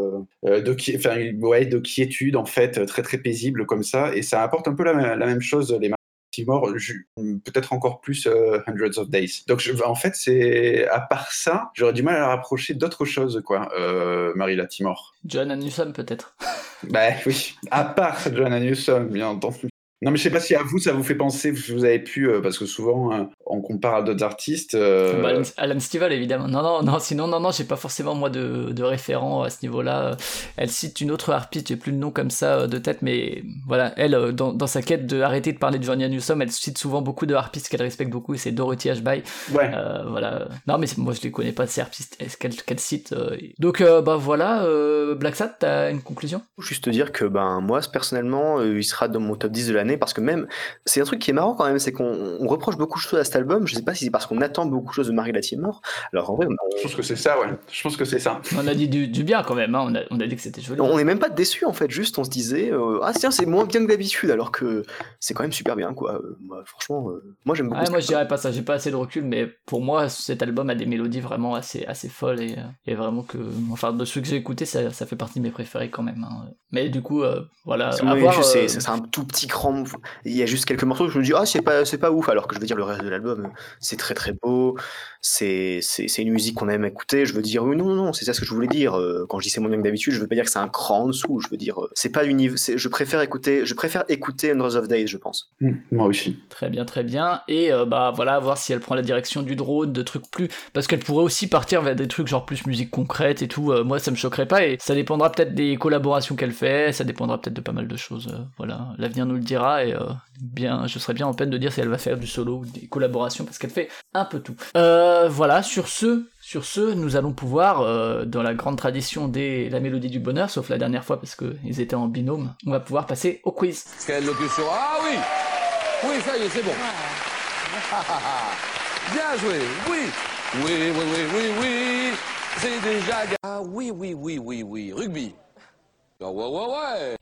de, enfin, ouais, de quiétude, en fait, très très paisible comme ça. Et ça apporte un peu la, la même chose, les Timor, peut-être encore plus euh, Hundreds of Days. Donc, je, en fait, c'est à part ça, j'aurais du mal à la rapprocher d'autres choses, quoi, euh, Marie Latimore. John Newsom, peut-être. bah oui, à part John Newsom, bien entendu. Non, mais je sais pas si à vous, ça vous fait penser, vous avez pu, euh, parce que souvent, euh, on compare à d'autres artistes. Euh... Bah, Alan Stivell, évidemment. Non, non, non, sinon, non, non, j'ai pas forcément, moi, de, de référent à ce niveau-là. Elle cite une autre harpiste, j'ai plus le nom comme ça de tête, mais voilà, elle, dans, dans sa quête de arrêter de parler de Johnny Newsom, elle cite souvent beaucoup de harpistes qu'elle respecte beaucoup, et c'est Dorothy Ashby. Ouais. voilà. Non, mais moi, je les connais pas, ces harpistes qu'elle qu'elle cite. Donc, bah voilà, Black Sat, t'as une conclusion? Juste dire que, ben, moi, personnellement, il sera dans mon top 10 de l'année parce que même c'est un truc qui est marrant quand même, c'est qu'on reproche beaucoup de choses à cet album. Je sais pas si c'est parce qu'on attend beaucoup de choses de Marie Latimore. Alors en vrai, je pense que c'est ça, ouais. Je pense que c'est ça. On a dit du, bien quand même. Hein. On, a, on, a, dit que c'était joli. On est même pas déçu en fait. Juste, on se disait euh, ah tiens c'est moins bien que d'habitude, alors que c'est quand même super bien quoi. Euh, moi, franchement, euh, moi j'aime beaucoup. moi je dirais pas ça. J'ai pas assez de recul, mais pour moi cet album a des mélodies vraiment assez assez folles et, et vraiment que enfin de ceux que j'ai écoutés, ça, ça, fait partie de mes préférés quand même. Hein. Mais du coup, voilà. C'est un tout petit cran il y a juste quelques morceaux je me dis ah c'est pas c'est pas ouf alors que je veux dire le reste de l'album album, c'est très très beau, c'est une musique qu'on aime écouter. Je veux dire, non, non, non, c'est ça ce que je voulais dire. Euh, quand je dis c'est moins bien que d'habitude, je veux pas dire que c'est un cran en dessous. Je veux dire, euh, c'est pas du niveau. Je préfère écouter, je préfère écouter Hundreds of Days, je pense. Mmh, moi aussi. Très bien, très bien. Et euh, bah voilà, voir si elle prend la direction du drone, de trucs plus, parce qu'elle pourrait aussi partir vers des trucs genre plus musique concrète et tout. moi, ça me choquerait pas et ça dépendra peut-être des collaborations qu'elle fait. Ça dépendra peut-être de pas mal de choses. voilà, l'avenir nous le dira et bien, je serais bien en peine de dire si elle va faire du solo ou des collaborations parce qu'elle fait un peu tout. voilà, sur ce, sur ce, nous allons pouvoir, euh, dans la grande tradition des La Mélodie du Bonheur, sauf la dernière fois parce qu'ils étaient en binôme, on va pouvoir passer au quiz. Quelle locution Ah oui! Oui, ça y est, c'est bon. Bien joué, oui. Oui, oui, oui, oui, oui. C'est déjà... Ah oui, oui, oui, oui, oui, rugby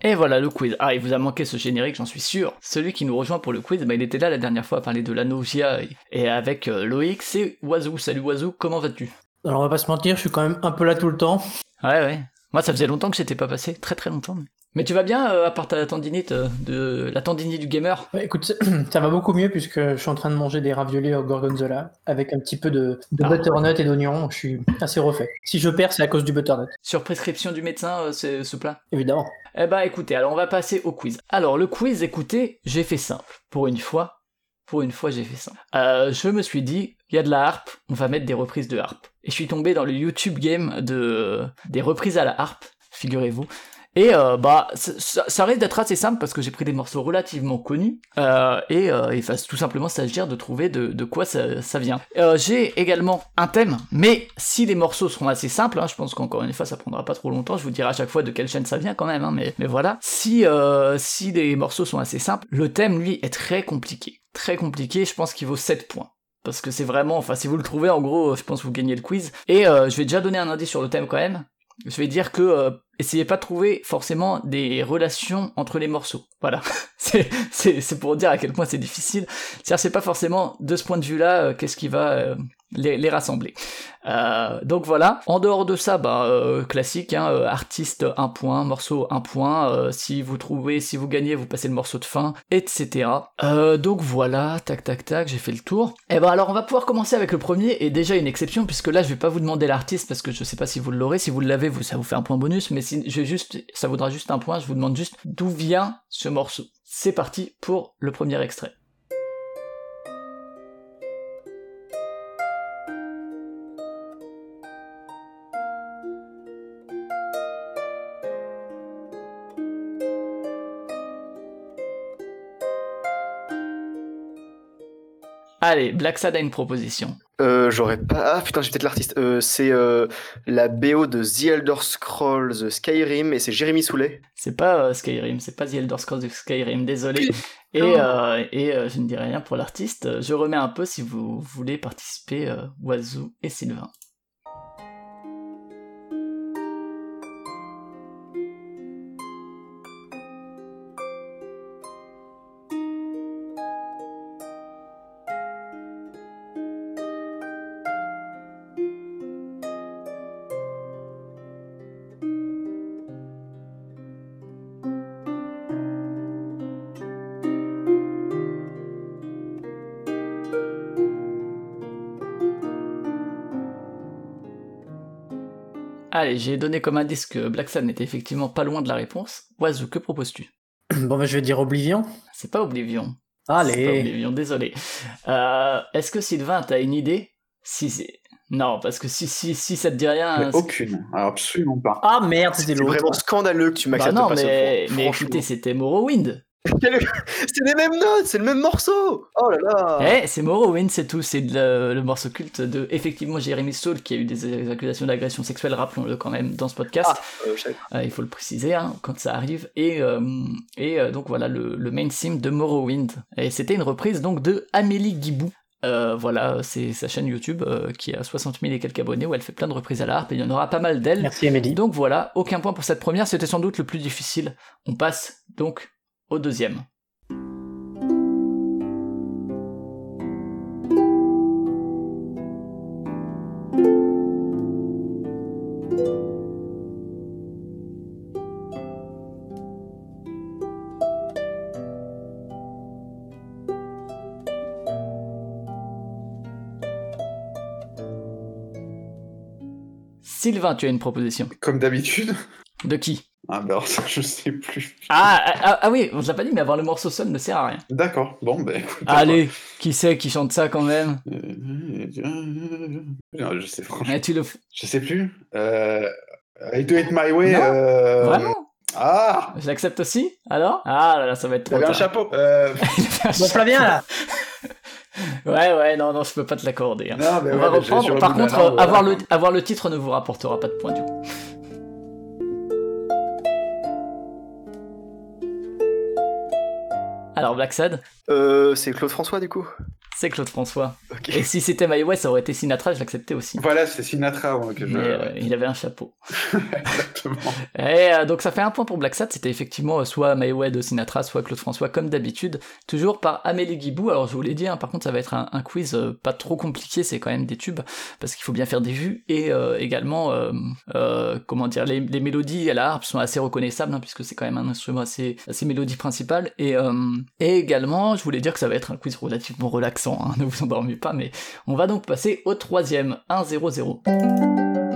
et voilà le quiz. Ah, il vous a manqué ce générique, j'en suis sûr. Celui qui nous rejoint pour le quiz, bah, il était là la dernière fois à parler de la nausea et avec euh, Loïc, c'est Oiseau. Salut Oiseau, comment vas-tu? Alors on va pas se mentir, je suis quand même un peu là tout le temps. Ouais, ouais. Moi, ça faisait longtemps que j'étais pas passé, très très longtemps. Mais tu vas bien, euh, à part ta tendinite, euh, de la tendinite du gamer? Écoute, ça va beaucoup mieux puisque je suis en train de manger des raviolis au gorgonzola avec un petit peu de, ah. butternut et d'oignon. Je suis assez refait. Si je perds, c'est à cause du butternut. Sur prescription du médecin, euh, c'est ce plat? Évidemment. Eh bah écoutez, alors on va passer au quiz. Alors le quiz, écoutez, j'ai fait simple. Pour une fois, pour une fois j'ai fait simple. je me suis dit, il y a de la harpe, on va mettre des reprises de harpe. Et je suis tombé dans le YouTube game de des reprises à la harpe, figurez-vous. Et euh, bah ça, ça risque d'être assez simple parce que j'ai pris des morceaux relativement connus euh, et euh, il va tout simplement s'agir de trouver de, quoi ça, vient. Euh, j'ai également un thème, mais si les morceaux seront assez simples, hein, je pense qu'encore une fois ça prendra pas trop longtemps, je vous dirai à chaque fois de quelle chaîne ça vient quand même, hein, mais, voilà. Si, euh, les morceaux sont assez simples, le thème lui est très compliqué. Très compliqué, je pense qu'il vaut 7 points parce que c'est vraiment, enfin si vous le trouvez en gros, je pense que vous gagnez le quiz. Et euh, je vais déjà donner un indice sur le thème quand même. Je vais dire que euh, essayez pas de trouver forcément des relations entre les morceaux. Voilà, c'est pour dire à quel point c'est difficile. C'est-à-dire c'est pas forcément de ce point de vue-là euh, qu'est-ce qui va euh, les, les, rassembler. Euh, donc voilà. En dehors de ça, bah euh, classique, hein, euh, artiste un point, morceau un point. si vous trouvez, si vous gagnez, vous passez le morceau de fin, etc. donc voilà, tac tac tac, j'ai fait le tour. Et eh ben alors on va pouvoir commencer avec le premier et déjà une exception puisque là je vais pas vous demander l'artiste parce que je sais pas si vous l'aurez. Si vous l'avez, vous ça vous fait un point bonus, mais si je juste, ça vaudra juste un point. Je vous demande juste d'où vient ce morceau. C'est parti pour le premier extrait. Allez, Black Sad a une proposition. Euh, J'aurais pas. Ah putain, j'ai peut-être l'artiste. Euh, c'est euh, la BO de The Elder Scrolls Skyrim et c'est Jérémy Soulet. C'est pas euh, Skyrim, c'est pas The Elder Scrolls Skyrim, désolé. Et, euh, et je ne dirai rien pour l'artiste. Je remets un peu si vous voulez participer, Oiseau et Sylvain. Allez, j'ai donné comme indice que Black Sun n'était effectivement pas loin de la réponse. Oiseau, que proposes-tu? Bon, bah, je vais dire Oblivion. C'est pas Oblivion. Allez. C'est pas Oblivion, désolé. Euh, Est-ce que Sylvain, t'as une idée? Si c'est. Non, parce que si, si, si ça te dit rien. aucune, absolument pas. Ah merde, c'était l'autre. C'est vraiment scandaleux que tu m'acceptes bah non, pas mais, mais écoutez, c'était Morrowind. c'est les mêmes notes, c'est le même morceau. Oh là là. Eh, c'est Morrowind, c'est tout. C'est le, morceau culte de effectivement Jeremy Soule qui a eu des accusations d'agression sexuelle, rappelons-le quand même dans ce podcast. Ah, euh, euh, il faut le préciser hein, quand ça arrive. Et euh, et donc voilà le, le main theme de Morrowind. Et c'était une reprise donc de Amélie Guibou. voilà, c'est sa chaîne YouTube qui a 60 000 et quelques abonnés où elle fait plein de reprises à la harpe et il y en aura pas mal d'elle. Merci Amélie. Donc voilà, aucun point pour cette première, c'était sans doute le plus difficile. On passe donc au deuxième. Sylvain, tu as une proposition. Comme d'habitude. De qui? Ah ben alors ça, je sais plus. ah, ah, ah oui, on te l'a pas dit, mais avoir le morceau seul ne sert à rien. D'accord, bon ben écoute. Allez, qui c'est qui chante ça quand même? Non, je sais franchement. Tu le... Je sais plus. Euh... I do it my way. Non, euh... Vraiment? Ah Je l'accepte aussi Alors? Ah là là, ça va être trop T'avais un tard. chapeau. Euh... Bon, Flavien, là. Ouais, ouais, non, non, je peux pas te l'accorder. hein. Non, mais On ouais, va reprendre. Par contre, euh, voilà. avoir, le, avoir le titre ne vous rapportera pas de points du coup. Alors, Black Sad, Euh, c'est Claude François, du coup c'est Claude François. Et si c'était My Way, ça aurait été Sinatra, je l'acceptais aussi. Voilà, c'est Sinatra moi, que je. Mais euh, il avait un chapeau. Exactement. Et euh, donc ça fait un point pour Black Sad, c'était effectivement euh, soit My Way de Sinatra, soit Claude François, comme d'habitude, toujours par Amélie Guibou. Alors je vous l'ai dit, hein, par contre ça va être un, un quiz euh, pas trop compliqué, c'est quand même des tubes, parce qu'il faut bien faire des vues, et également, comment dire, les, les mélodies à la harpe sont assez reconnaissables, hein, puisque c'est quand même un instrument assez, assez mélodie principale, et, et également, je voulais dire que ça va être un quiz relativement relaxant, hein, ne vous endormez pas, mais on va donc passer au troisième, 1-0-0.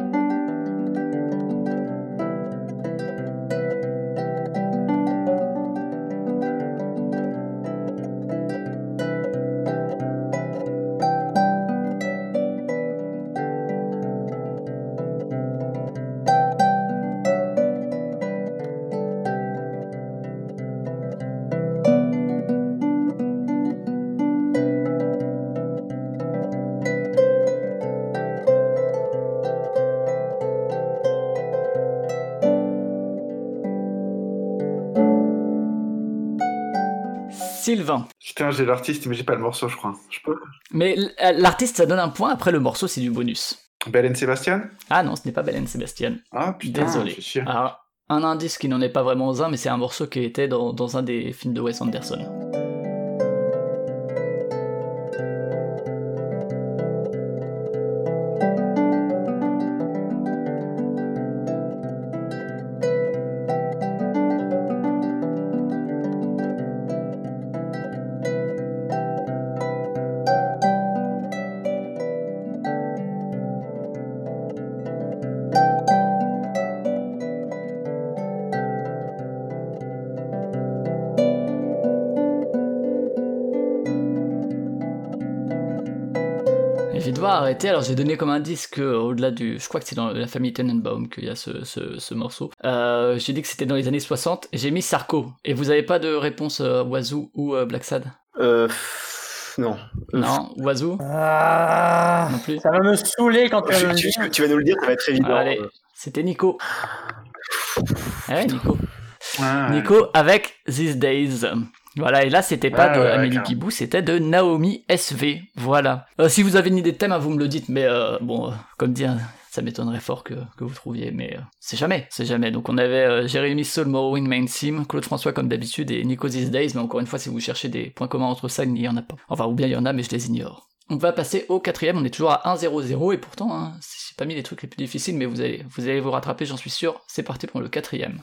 J'ai l'artiste, mais j'ai pas le morceau, je crois. Je peux Mais euh, l'artiste, ça donne un point, après le morceau, c'est du bonus. Belen Sébastien Ah non, ce n'est pas Belen Sébastien. Ah putain, Désolé. Alors, un indice qui n'en est pas vraiment un, mais c'est un morceau qui était dans, dans un des films de Wes Anderson. Alors j'ai donné comme indice que au-delà du... Je crois que c'est dans la famille Tenenbaum qu'il y a ce, ce, ce morceau. Euh, j'ai dit que c'était dans les années 60, et j'ai mis Sarko. Et vous avez pas de réponse euh, Wazoo ou euh, Black Sad? Euh, pff, non. Euh, Non, Wazoo Ah, non plus ça va me saouler quand tu vas tu, tu- dire. tu vas nous le dire, ça va être évident. Allez, Euh, c'était Nico. Ouais, Nico. Nico avec These Days. Voilà, et là c'était pas Ouais, de ouais, Amélie clairement. Guibou, c'était de Naomi SV. Voilà. Euh, si vous avez une idée de thème, hein, vous me le dites, mais euh, bon, euh, comme dire, ça m'étonnerait fort que, que vous trouviez, mais c'est jamais, c'est jamais. Donc on avait Jérémy Soul, Morrowind Main Theme, Claude François comme d'habitude et Nico These Days, mais encore une fois, si vous cherchez des points communs entre ça, il n'y en a pas. Enfin, ou bien il y en a, mais je les ignore. On va passer au quatrième, on est toujours à 1-0-0, et pourtant, hein, j'ai pas mis les trucs les plus difficiles, mais vous allez vous, allez vous rattraper, j'en suis sûr. C'est parti pour le quatrième.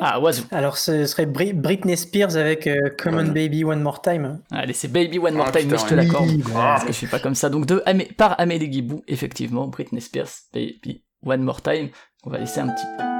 Ah, Wazoo. Alors, ce serait Bri- Britney Spears avec euh, Come on Baby One More Time. Allez, c'est Baby One More Ah, Time, mais putain, je te l'accorde. Oui, Parce que je suis pas comme ça. Donc, de Amé- par Amélie Guibou, effectivement, Britney Spears, Baby One More Time. On va laisser un petit peu.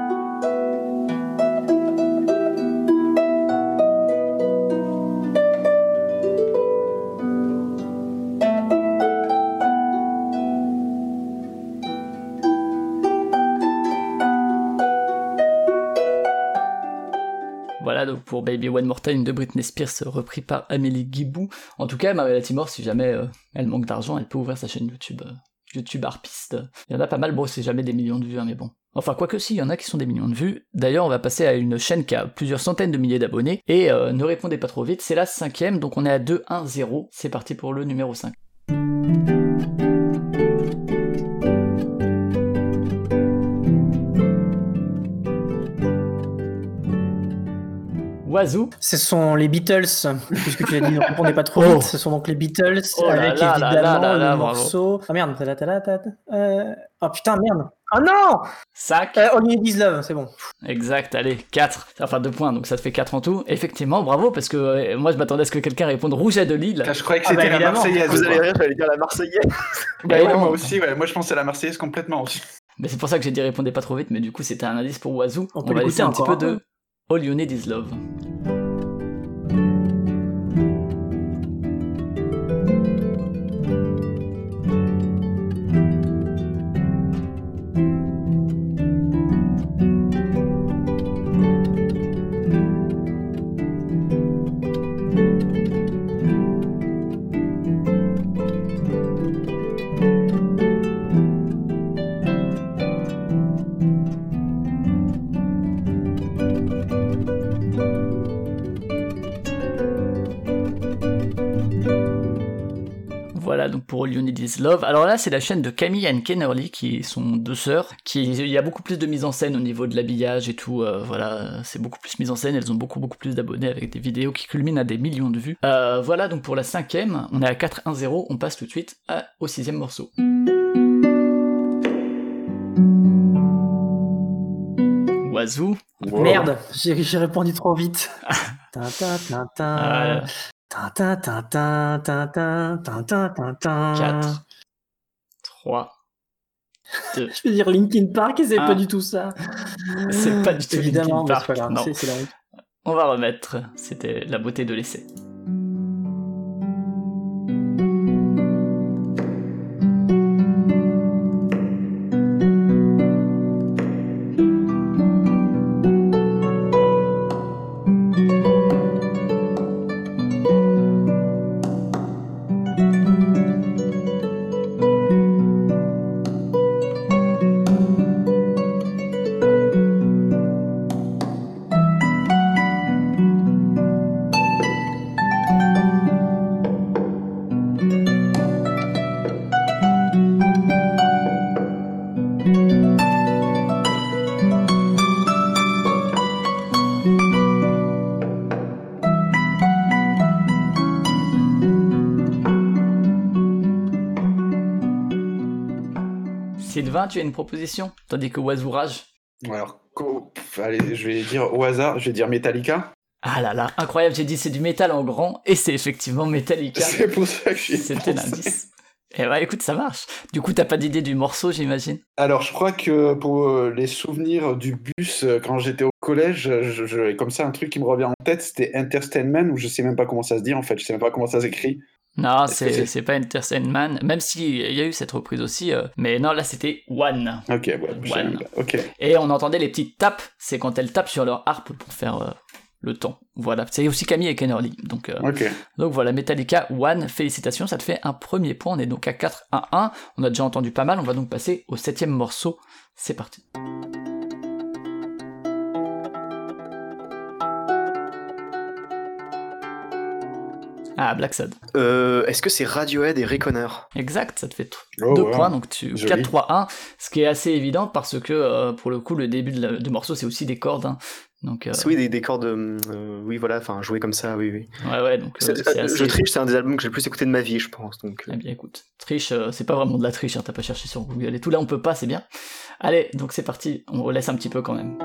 Pour Baby One More Time de Britney Spears repris par Amélie Guibou. En tout cas, Maria Timor, si jamais euh, elle manque d'argent, elle peut ouvrir sa chaîne YouTube. euh, YouTube harpiste. Il y en a pas mal, bon c'est jamais des millions de vues, hein, mais bon. Enfin quoique si, il y en a qui sont des millions de vues. D'ailleurs on va passer à une chaîne qui a plusieurs centaines de milliers d'abonnés, et euh, ne répondez pas trop vite, c'est la cinquième, donc on est à 2-1-0, c'est parti pour le numéro 5. Wazoo, Ce sont les Beatles, puisque tu as dit ne répondez pas trop Oh. vite. Ce sont donc les Beatles Oh là avec là évidemment là là là, le morceau. Ah merde, tata, tata, euh... oh putain, merde. Ah non 5 euh, On y love, c'est bon. Exact, allez, 4. Enfin, 2 points, donc ça te fait 4 en tout. Effectivement, bravo, parce que euh, moi je m'attendais à ce que quelqu'un réponde Rouge à de Lille. Je croyais que Ah bah, c'était la. Marseillaise. Vous allez rire, j'allais dire la Marseillaise. Bah ouais, non. moi aussi, ouais. moi je pensais à la Marseillaise complètement aussi. Mais c'est pour ça que j'ai dit répondez pas trop vite, mais du coup c'était un indice pour Wazoo. On On, peut va laisser un petit peu un de All You Need Is Love. Is Love. Alors là c'est la chaîne de Camille and Kennerly qui sont deux sœurs. Qui il y a beaucoup plus de mise en scène au niveau de l'habillage et tout. euh, voilà c'est beaucoup plus mise en scène. Elles ont beaucoup beaucoup plus d'abonnés avec des vidéos qui culminent à des millions de vues. Euh, voilà donc pour la cinquième. On est à 4-1-0. On passe tout de suite à- au sixième morceau. Wazoo. Merde, j'ai j'ai répondu trop vite. Tintin, tintin. Ah, Tintin, tintin, tintin, tintin, tintin. 4, 3, 2. Je vais dire Linkin Park et c'est Ah. pas du tout ça. C'est pas du tout Évidemment, Linkin Park, non. la honte. On va remettre. C'était la beauté de l'essai. Tu as une proposition Tandis que Wazoo rage. Alors, allez, je vais dire au hasard, je vais dire Metallica. Ah là là, incroyable, j'ai dit c'est du métal en grand, et c'est effectivement Metallica. C'est pour ça que j'ai C'était l'indice. Et bah écoute, ça marche. Du coup, t'as pas d'idée du morceau, j'imagine? Alors, je crois que pour euh, les souvenirs du bus, euh, quand j'étais au collège, je, je- comme ça, un truc qui me revient en tête, c'était Entertainment, ou je sais même pas comment ça se dit en fait, je sais même pas comment ça s'écrit. Non, que c'est c'est pas Entertainment, même s'il y a eu cette reprise aussi, euh, mais non, là c'était One. Ok, ouais, One. Ok. Et on entendait les petites tapes, c'est quand elles tapent sur leur harpe pour faire euh, le temps. Voilà, c'est aussi Camille et Kennerly. Donc, euh, donc voilà, Metallica One, félicitations, ça te fait un premier point, on est donc à 4 à 1, on a déjà entendu pas mal, on va donc passer au septième morceau, c'est parti. Ah, Black Sad. Euh, Est-ce que c'est Radiohead et Reconner Exact, ça te fait Oh, deux ouais. points, donc tu Joli. 4, 3, 1, ce qui est assez évident parce que euh, pour le coup, le début de la- du morceau, c'est aussi des cordes. hein. Donc, euh, Oui, des, des cordes. euh, oui, voilà, enfin, jouer comme ça, oui, oui. ouais, ouais, donc euh, euh, assez. Je triche, c'est un des albums que j'ai le plus écouté de ma vie, je pense. Donc, euh. Eh bien, écoute, triche, euh, c'est pas vraiment de la triche, hein, t'as pas cherché sur Google et tout, là on peut pas, c'est bien. Allez, donc c'est parti, on relaisse un petit peu quand même.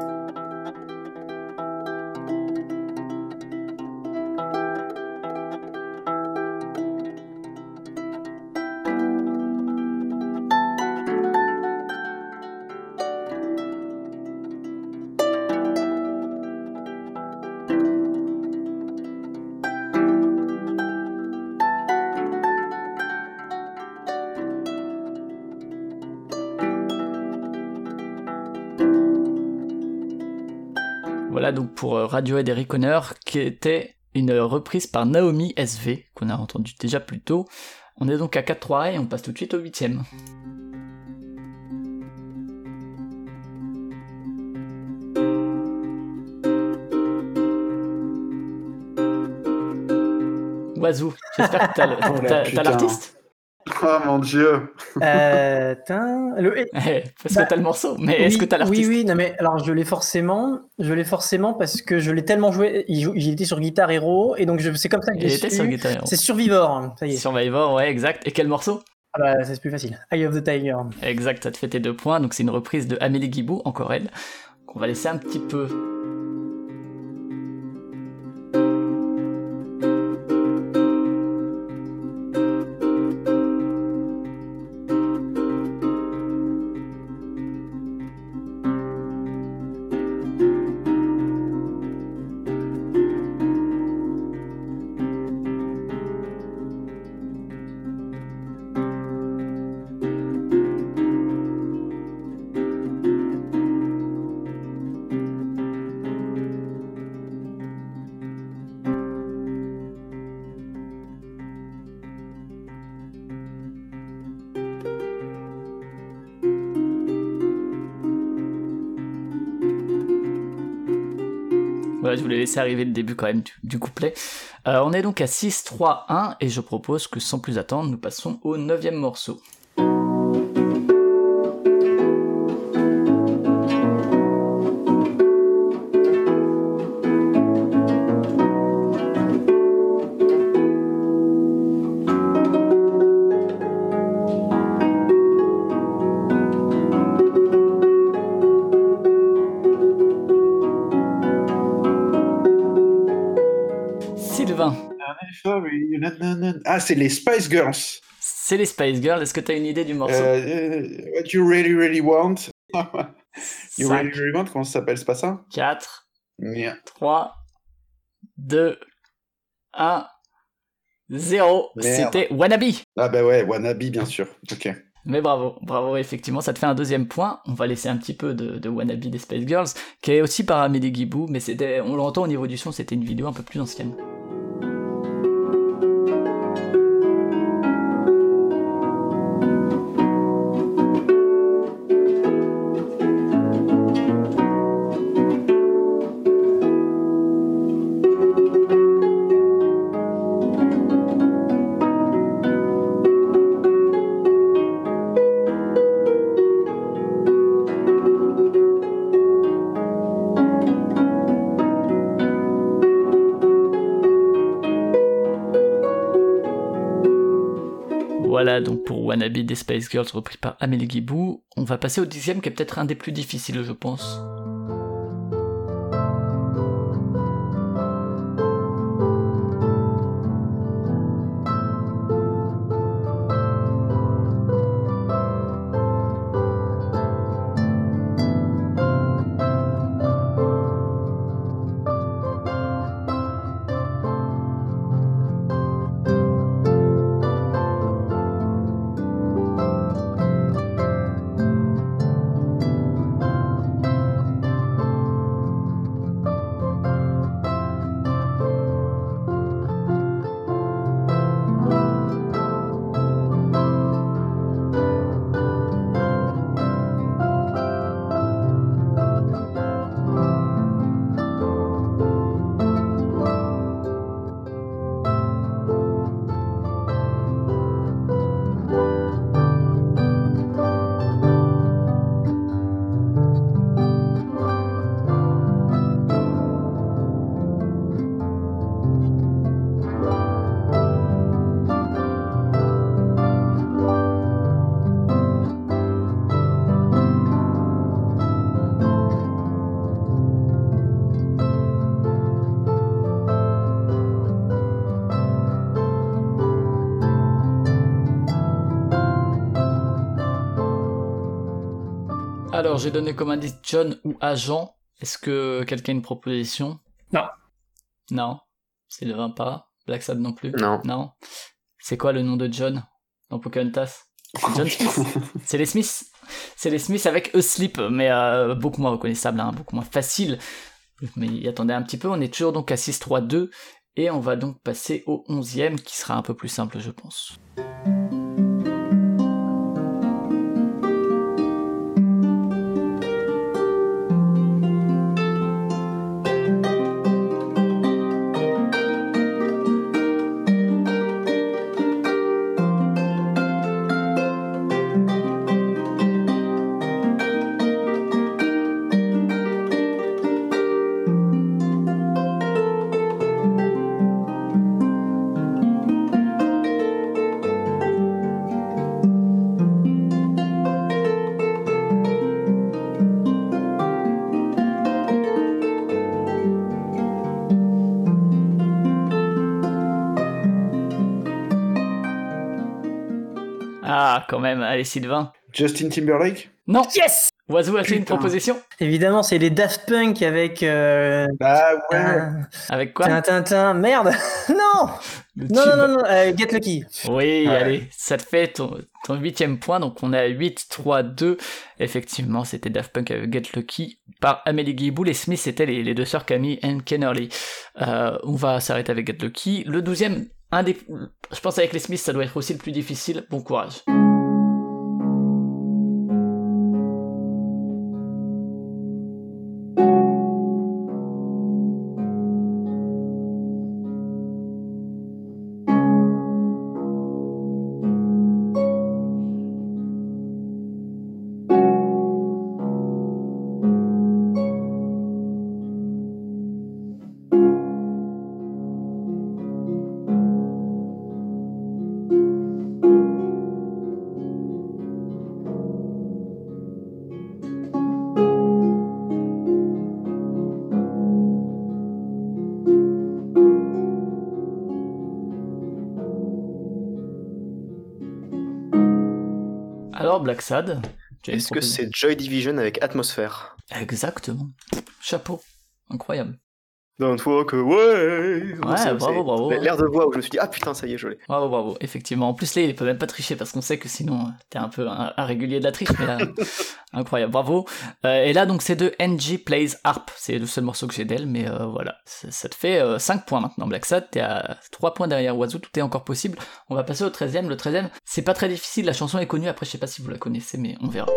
Radiohead et Reconner, qui était une reprise par Naomi SV, qu'on a entendu déjà plus tôt. On est donc à 4-3 et on passe tout de suite au huitième. Wazoo, j'espère que t'as Oh t'as l'artiste? Oh mon dieu. Euh, le- Eh, Parce Bah, que t'as le morceau, mais est-ce oui, que t'as l'artiste Oui, oui, non mais alors je l'ai forcément, je l'ai forcément parce que je l'ai tellement joué. Il, joue- il était sur Guitar Hero et donc je- c'est comme ça que Il j'ai était su. sur Guitar Hero. C'est Survivor, hein, ça y est. Survivor, ouais, exact. Et quel morceau? Ah bah, c'est plus facile. Eye of the Tiger. Exact, ça te fait tes deux points. Donc c'est une reprise de Amélie Guibou, encore elle, qu'on va laisser un petit peu laisser arriver le début quand même du, couplet. Euh, on est donc à 6, 3, 1, et je propose que sans plus attendre, nous passons au neuvième morceau. C'est les Spice Girls. c'est les Spice Girls, est-ce que tu as une idée du morceau Euh, what you really, really want? you 5, really, really want, comment ça s'appelle, c'est pas ça 4, Merde. 3, 2, 1, 0. Merde. C'était Wannabe. Ah bah ouais, Wannabe, bien sûr. Ok. Mais bravo, bravo, effectivement, ça te fait un deuxième point. On va laisser un petit peu de, de Wannabe des Space Girls, qui est aussi par Amélie Guibou, mais on l'entend au niveau du son, c'était une vidéo un peu plus ancienne. Des Space Girls repris par Amélie Guibou. On va passer au dixième qui est peut-être un des plus difficiles je pense. Donné comme indice John ou agent. Est-ce que quelqu'un a une proposition? Non. Non. C'est le 20 pas. Black Sad non plus. Non. Non. C'est quoi le nom de John dans Pocahontas C'est John? Smith. C'est les Smiths. C'est les Smiths avec Asleep, mais euh, beaucoup moins reconnaissable, hein, beaucoup moins facile. Mais y attendez un petit peu, on est toujours donc à 6-3-2, et on va donc passer au 11e, qui sera un peu plus simple, je pense. Quand même, allez Sylvain. Justin Timberlake Non Yes Oiseau a fait une proposition Évidemment, c'est les Daft Punk avec. Euh... Bah ouais. un- Avec quoi? Tintintin. Merde Non Non, non, non, non, euh, Get Lucky. Oui, Ouais. allez, ça te fait ton, ton huitième point, donc on est à 8, 3, 2. Effectivement, c'était Daft Punk avec Get Lucky par Amélie Guilbault. Les Smiths, c'était les, les deux sœurs Camille et Kennerly. Euh, on va s'arrêter avec Get Lucky. Le douzième, un des, je pense avec les Smiths, ça doit être aussi le plus difficile. Bon courage. Est-ce que c'est Joy Division avec Atmosphère? Exactement. Chapeau. Incroyable. Don't walk away Ouais, bravo, c'est bravo. L'air de voix où je me suis dit, ah putain, ça y est, je l'ai. Bravo, bravo, effectivement. En plus, là, il peut même pas tricher parce qu'on sait que sinon, euh, t'es un peu un, un régulier de la triche, mais là, incroyable, bravo. Euh, et là, donc, c'est de NG Plays Harp. C'est le seul morceau que j'ai d'elle, mais euh, voilà. Ça, te fait 5 points maintenant, Black Sad. T'es à 3 points derrière Oiseau, tout est encore possible. On va passer au 13ème. Le 13ème, c'est pas très difficile, la chanson est connue. Après, je sais pas si vous la connaissez, mais on verra.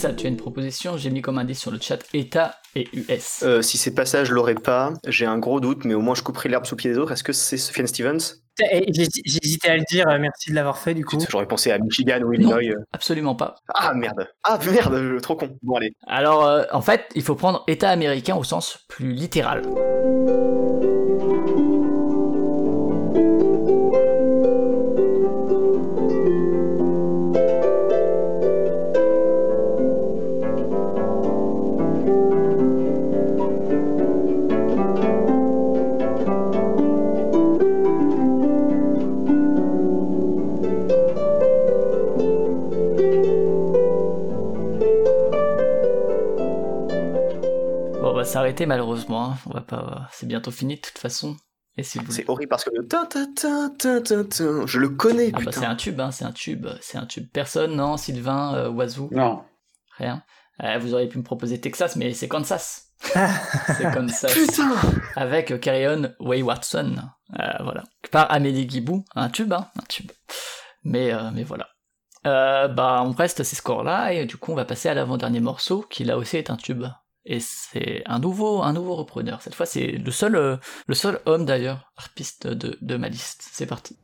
Tu as une proposition. J'ai mis comme indice sur le chat État et US. Euh, si c'est pas ça, je l'aurais pas. J'ai un gros doute, mais au moins je couperai l'herbe sous le pied des autres. Est-ce que c'est Sufjan Stevens? Eh, j'ai hésité à le dire, euh, merci de l'avoir fait du coup. J'aurais pensé à Michigan ou Illinois. euh. Absolument pas. Ah merde Ah merde, euh, trop con. Bon allez. Alors, euh, en fait, il faut prendre État américain au sens plus littéral. Malheureusement. hein. On va pas. C'est bientôt fini de toute façon. Et si vous C'est horrible parce que le je le connais, Ah bah, c'est un tube, hein, c'est un tube, c'est un tube. Personne, non, Sylvain, euh, Oiseau, Non. rien. Euh, vous auriez pu me proposer Texas, mais c'est Kansas. c'est Kansas. Putain Avec euh, Carry On Way Watson. Euh, voilà. Par Amélie Guibou. Un tube, hein, un tube. Mais, euh, mais voilà. Euh, bah, on reste à ces scores-là, et du coup, on va passer à l'avant-dernier morceau, qui là aussi est un tube. Et c'est un nouveau, un nouveau repreneur. Cette fois, c'est le seul, euh, le seul homme d'ailleurs, harpiste de, de ma liste. C'est parti.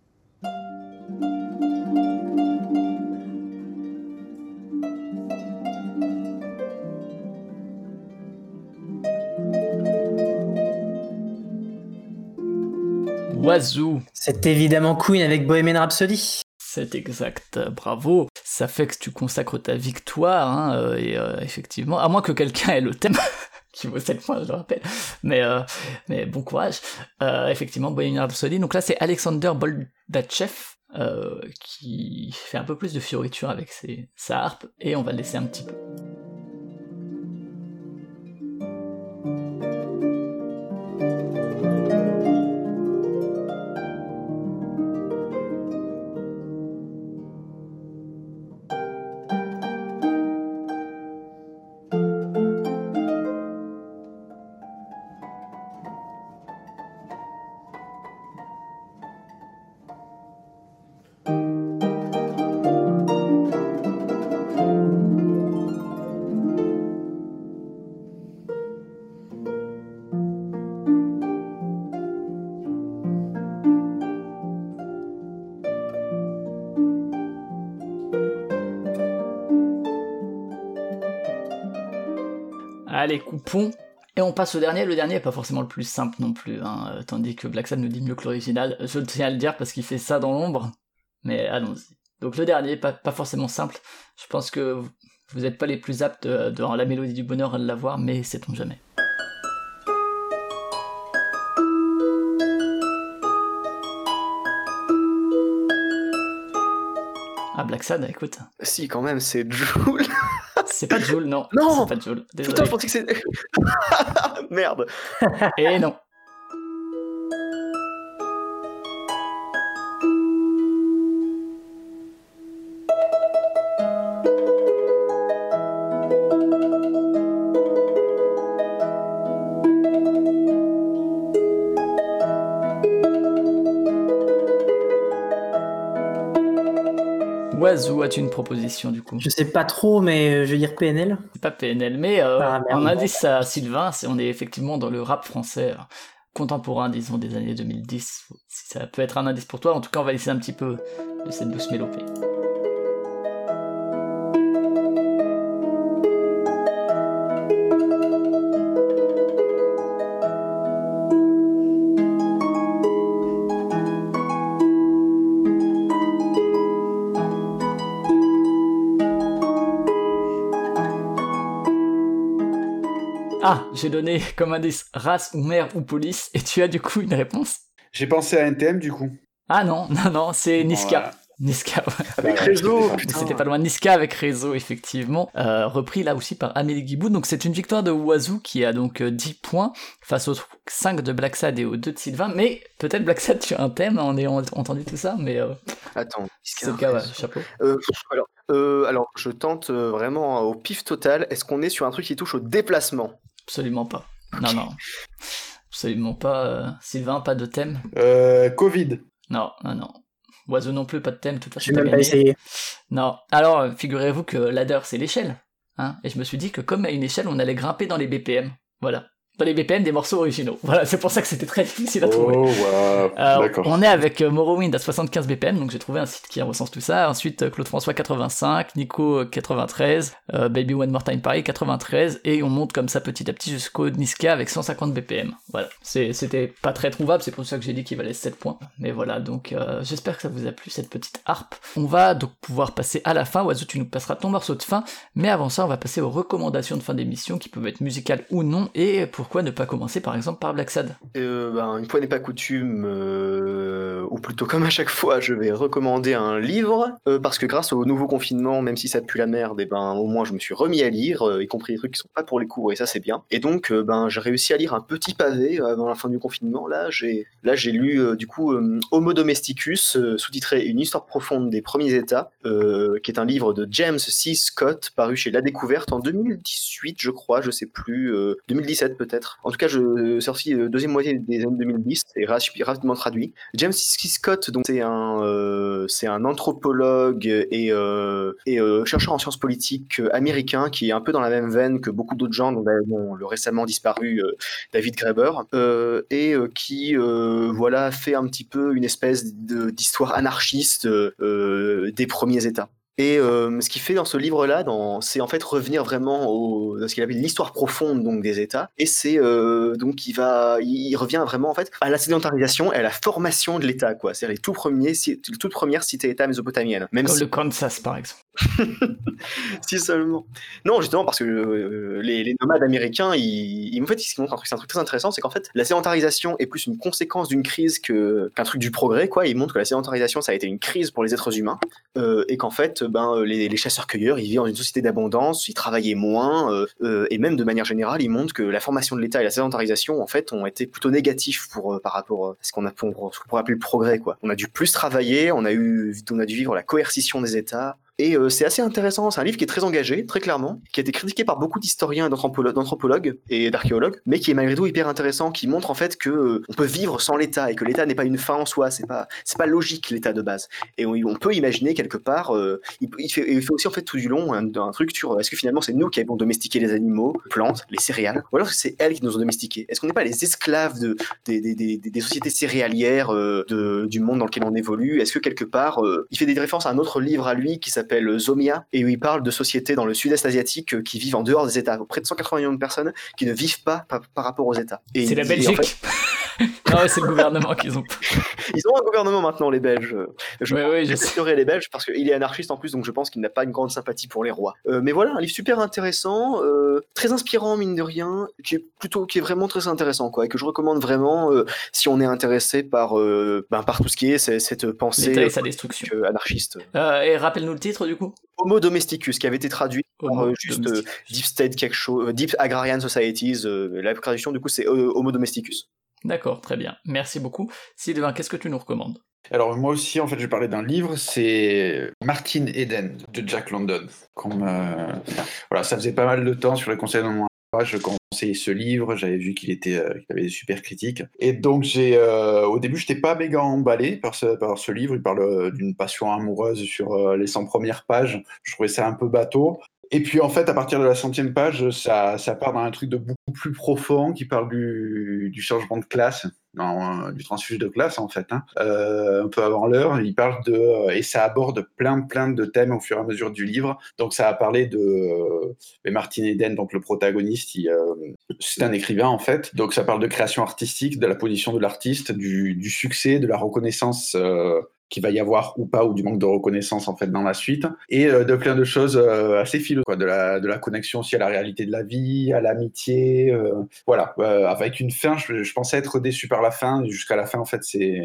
Oiseau. C'est évidemment Queen avec Bohemian Rhapsody. C'est exact, bravo. Ça fait que tu consacres ta victoire, hein, euh, et euh, effectivement, à moins que quelqu'un ait le thème, qui vaut 7 points, je le rappelle, mais, euh, mais bon courage. Euh, effectivement, Bohemian Rhapsody, donc là c'est Alexander Boldachev, euh, qui fait un peu plus de fioriture avec ses, sa harpe, et on va le laisser un petit peu. Au dernier. Le dernier est pas forcément le plus simple non plus, hein, euh, tandis que Black Sad nous dit mieux que l'original. Je tiens à le dire parce qu'il fait ça dans l'ombre. Mais allons-y. Donc le dernier, pas, pas forcément simple. Je pense que vous- n'êtes pas les plus aptes euh, dans la mélodie du bonheur à l'avoir, mais sait-on jamais. Ah, Black Sad, écoute. Si, quand même, c'est Joule. C'est pas Joule, non. Non C'est pas Joule. Putain, je pensais que c'était. Merde. Et non. Une proposition du coup Je sais pas trop, mais je vais dire PNL. C'est pas PNL, mais euh, Ah, merde. en indice à Sylvain, c'est on est effectivement dans le rap français euh, contemporain, disons, des années 2010. Si ça peut être un indice pour toi, en tout cas, on va laisser un petit peu de cette douce mélopée. J'ai donné comme indice race ou mère ou police, et tu as du coup une réponse J'ai pensé à NTM du coup. Ah non, non, non, c'est Niska. Voilà. Niska, ouais. Avec réseau, c'était putain. C'était pas loin de Niska avec Réseau, effectivement. Euh, repris là aussi par Amélie Guiboud. Donc c'est une victoire de Oiseau qui a donc euh, 10 points face aux 5 de Black Sad et aux 2 de Sylvain. Mais peut-être Black Sad, tu as un thème en ayant entendu tout ça, mais euh, Attends. c'est le cas, ouais, chapeau. Euh, alors, euh, alors, je tente euh, vraiment au pif total. Est-ce qu'on est sur un truc qui touche au déplacement? Absolument pas. Non, non. Absolument pas. euh, Sylvain, pas de thème Euh, Covid. Non, non, non. Oiseau non plus, pas de thème, de toute façon, Je même pas. Non. Alors, euh, figurez-vous que ladder, c'est l'échelle. Hein et je me suis dit que comme à une échelle, on allait grimper dans les BPM. Voilà. Dans les BPM des morceaux originaux. Voilà, c'est pour ça que c'était très difficile à trouver. Oh, wow. Euh, on est avec euh, Morrowind à 75 BPM, donc j'ai trouvé un site qui recense tout ça. Ensuite, euh, Claude François 85, Nico euh, 93, euh, Baby One More Time Paris 93, et on monte comme ça petit à petit jusqu'au Niska avec 150 BPM. Voilà, c'était pas très trouvable, c'est pour ça que j'ai dit qu'il valait 7 points. Mais voilà, donc euh, j'espère que ça vous a plu cette petite harpe. On va donc pouvoir passer à la fin. Oiseau, tu nous passeras ton morceau de fin, mais avant ça, on va passer aux recommandations de fin d'émission qui peuvent être musicales ou non, et pourquoi ne pas commencer par exemple par Black Sad? Euh, ben, Une fois n'est pas coutume, euh, ou plutôt comme à chaque fois, je vais recommander un livre, euh, parce que grâce au nouveau confinement, même si ça pue la merde, et ben, au moins je me suis remis à lire, y compris des trucs qui sont pas pour les cours, et ça c'est bien. Et donc, ben, j'ai réussi à lire un petit pavé avant la fin du confinement. Là, j'ai lu du coup Homo Domesticus, sous-titré Une histoire profonde des premiers États, qui est un livre de James C. Scott, paru chez La Découverte en 2018, je crois, je sais plus, euh, 2017 peut-être. En tout cas, je sorti euh, deuxième moitié des années 2010 et rapi- rapidement traduit. James. Scott, donc c'est un euh, c'est un anthropologue et euh, chercheur en sciences politiques américain qui est un peu dans la même veine que beaucoup d'autres gens, dont dont le récemment disparu David Graeber, et qui voilà fait un petit peu une espèce d'histoire anarchiste des premiers États. Et euh, ce qu'il fait dans ce livre-là, c'est en fait revenir vraiment au, à ce qu'il appelle l'histoire profonde donc des États. Et c'est euh, donc il va, il, revient vraiment en fait à la sédentarisation et à la formation de l'État, quoi. C'est les tout premiers, les toutes premières cités-États mésopotamiennes. Même Comme si, le Kansas par exemple. si seulement. Non, justement parce que euh, les, nomades américains, ils, ils- en fait, ce qui montre un truc, très intéressant, c'est qu'en fait, la sédentarisation est plus une conséquence d'une crise qu'un truc du progrès, quoi. Ils montrent que la sédentarisation, ça a été une crise pour les êtres humains euh, et qu'en fait, ben, euh, les, chasseurs-cueilleurs, ils vivent dans une société d'abondance, ils travaillaient moins, et même de manière générale, ils montrent que la formation de l'État et la sédentarisation, en fait, ont été plutôt négatifs pour, par rapport à ce qu'on a pourrait appeler le progrès, quoi. On a dû plus travailler, on a dû vivre la coercition des États, et euh, c'est assez intéressant, c'est un livre qui est très engagé, très clairement, qui a été critiqué par beaucoup d'historiens et d'anthropolo- d'anthropologues et d'archéologues, mais qui est malgré tout hyper intéressant, qui montre en fait que euh, on peut vivre sans l'État et que l'État n'est pas une fin en soi, c'est pas pas logique l'État de base. Et on, peut imaginer quelque part, euh, il, fait, il fait aussi en fait tout du long un, un truc sur est-ce que finalement c'est nous qui avons domestiqué les animaux, les plantes, les céréales, ou alors c'est elles qui nous ont domestiqués? Est-ce qu'on n'est pas les esclaves de, des, des, des, des sociétés céréalières de, du monde dans lequel on évolue? Est-ce que quelque part, il fait des références à un autre livre à lui qui s'appelle s'appelle Zomia et où il parle de sociétés dans le sud-est asiatique euh, qui vivent en dehors des États. Près de 180 millions de personnes qui ne vivent pas par, par rapport aux États. C'est la en Belgique. fait, non, ouais, c'est le gouvernement qu'ils ont. ils ont un gouvernement maintenant, les Belges. Je sais. censuré les Belges parce qu'il est anarchiste en plus, donc je pense qu'il n'a pas une grande sympathie pour les rois. Euh, mais voilà, un livre super intéressant, euh, très inspirant mine de rien, qui est plutôt, qui est vraiment très intéressant, quoi, et que je recommande vraiment euh, si on est intéressé par, ben, par tout ce qui est cette pensée L'État et sa destruction. anarchiste. Et rappelle-nous le titre du coup Homo domesticus, qui avait été traduit par juste. Deep State quelque chose, Deep Agrarian Societies. la traduction du coup c'est Homo domesticus. D'accord, très bien. Merci beaucoup. Sylvain, qu'est-ce que tu nous recommandes? Alors moi aussi, en fait, je parler d'un livre, c'est Martin Eden de Jack London. Comme, euh, voilà, ça faisait pas mal de temps sur les conseils de mon je conseillais ce livre, j'avais vu qu'il était, euh, qu'il avait des super critiques. Et donc j'ai, euh, au début, j'étais pas méga emballé par ce, par ce livre. Il parle d'une passion amoureuse sur les 100 premières pages. Je trouvais ça un peu bateau. Et puis en fait, à partir de la centième page, ça, ça part dans un truc de beaucoup plus profond qui parle du, du changement de classe, non, euh, du transfuge de classe en fait, hein. Euh, un peu avant l'heure. Il parle de euh, et ça aborde plein plein de thèmes au fur et à mesure du livre. Donc ça a parlé de euh, Martin Eden, donc le protagoniste, euh, c'est un écrivain en fait. Donc ça parle de création artistique, de la position de l'artiste, du, du succès, de la reconnaissance. Qu'il va y avoir ou pas, ou du manque de reconnaissance en fait dans la suite, et euh, de plein de choses euh, assez philo, quoi, de la, de la connexion aussi à la réalité de la vie, à l'amitié, euh, voilà, euh, avec une fin, je, je pensais être déçu par la fin, jusqu'à la fin en fait c'est...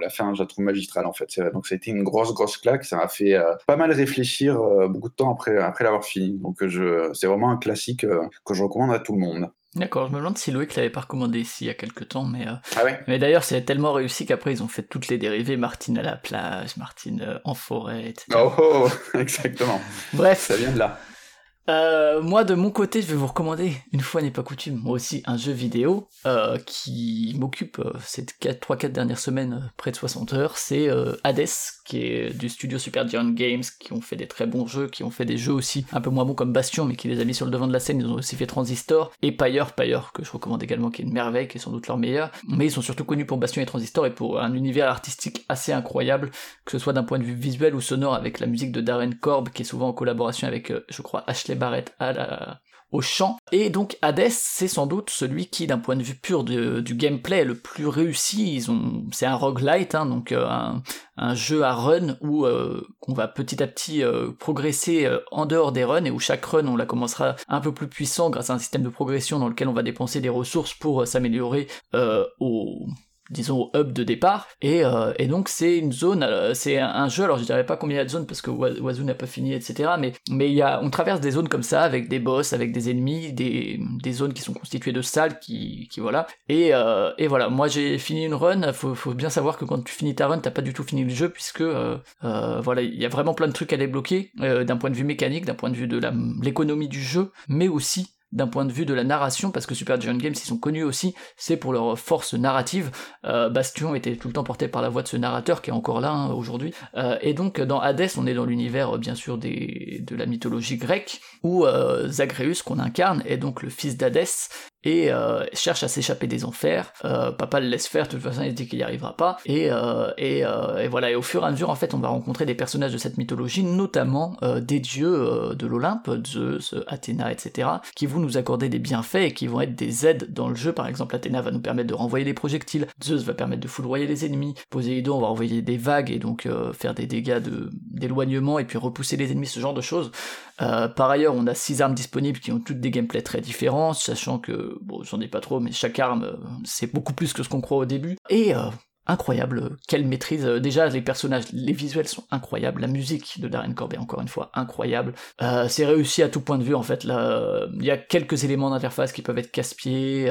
la fin, je la trouve magistrale en fait. Donc ça a été une grosse, grosse claque. Ça m'a fait euh, pas mal réfléchir beaucoup de temps après, après l'avoir fini. Donc je, c'est vraiment un classique que je recommande à tout le monde. D'accord, je me demande si Loïc l'avait pas recommandé ici il y a quelques temps, mais, euh, Ah ouais mais d'ailleurs c'est tellement réussi qu'après ils ont fait toutes les dérivées, Martine à la plage, Martine euh, en forêt, etc. Oh, oh, exactement. Bref, Ça vient de là. Euh, moi de mon côté, je vais vous recommander, une fois n'est pas coutume, moi aussi un jeu vidéo qui m'occupe ces 3-4 dernières semaines, près de 60 heures, c'est Hades, qui est du studio Supergiant Games, qui ont fait des très bons jeux, qui ont fait des jeux aussi un peu moins bons comme Bastion, mais qui les a mis sur le devant de la scène, ils ont aussi fait Transistor, et Pyre, Pyre, que je recommande également, qui est une merveille, qui est sans doute leur meilleur, mais ils sont surtout connus pour Bastion et Transistor, et pour un univers artistique assez incroyable, que ce soit d'un point de vue visuel ou sonore, avec la musique de Darren Korb, qui est souvent en collaboration avec, euh, je crois, Ashley Barrett à la, au chant. Et donc Hades, c'est sans doute celui qui, d'un point de vue pur du gameplay, est le plus réussi. C'est un roguelite, hein, donc euh, un, jeu à run où euh, on va petit à petit euh, progresser en dehors des runs et où chaque run on la commencera un peu plus puissant grâce à un système de progression dans lequel on va dépenser des ressources pour s'améliorer au disons au hub de départ. Et, euh, et donc c'est une zone euh, c'est un, jeu alors je dirais pas combien il y a de zones parce que Wa- Wazoo n'a pas fini etc mais mais il y a on traverse des zones comme ça avec des boss avec des ennemis des, des zones qui sont constituées de salles qui, qui voilà. Et, euh, et voilà. Moi j'ai fini une run. Faut, faut bien savoir que quand tu finis ta run t'as pas du tout fini le jeu puisque voilà il y a vraiment plein de trucs à débloquer d'un point de vue mécanique d'un point de vue de l'économie du jeu mais aussi d'un point de vue de la narration, parce que Super Giant Games, ils sont connus aussi, c'est pour leur force narrative. Euh, Bastion était tout le temps porté par la voix de ce narrateur qui est encore là hein, aujourd'hui. Euh, et donc dans Hades, on est dans l'univers euh, bien sûr de la mythologie grecque, où Zagreus qu'on incarne est donc le fils d'Hadès et euh, cherche à s'échapper des enfers. Euh, papa le laisse faire, de toute façon il dit qu'il n'y arrivera pas. Et, euh, et, euh, et voilà, et au fur et à mesure en fait on va rencontrer des personnages de cette mythologie, notamment euh, des dieux euh, de l'Olympe, Zeus, Athéna, etc., qui vont nous accorder des bienfaits et qui vont être des aides dans le jeu. Par exemple, Athéna va nous permettre de renvoyer des projectiles, Zeus va permettre de foudroyer les ennemis, Poséidon va envoyer des vagues et donc faire des dégâts de- d'éloignement et puis repousser les ennemis, ce genre de choses. Euh, par ailleurs, on a six armes disponibles qui ont toutes des gameplays très différents, sachant que, bon, j'en ai pas trop, mais chaque arme, euh, c'est beaucoup plus que ce qu'on croit au début. Et euh, incroyable, quelle maîtrise. Euh, Déjà, les personnages, les visuels sont incroyables, la musique de Darren Corb est encore une fois incroyable. Euh, c'est réussi à tout point de vue, en fait. Là, il y a quelques éléments d'interface qui peuvent être casse-pieds.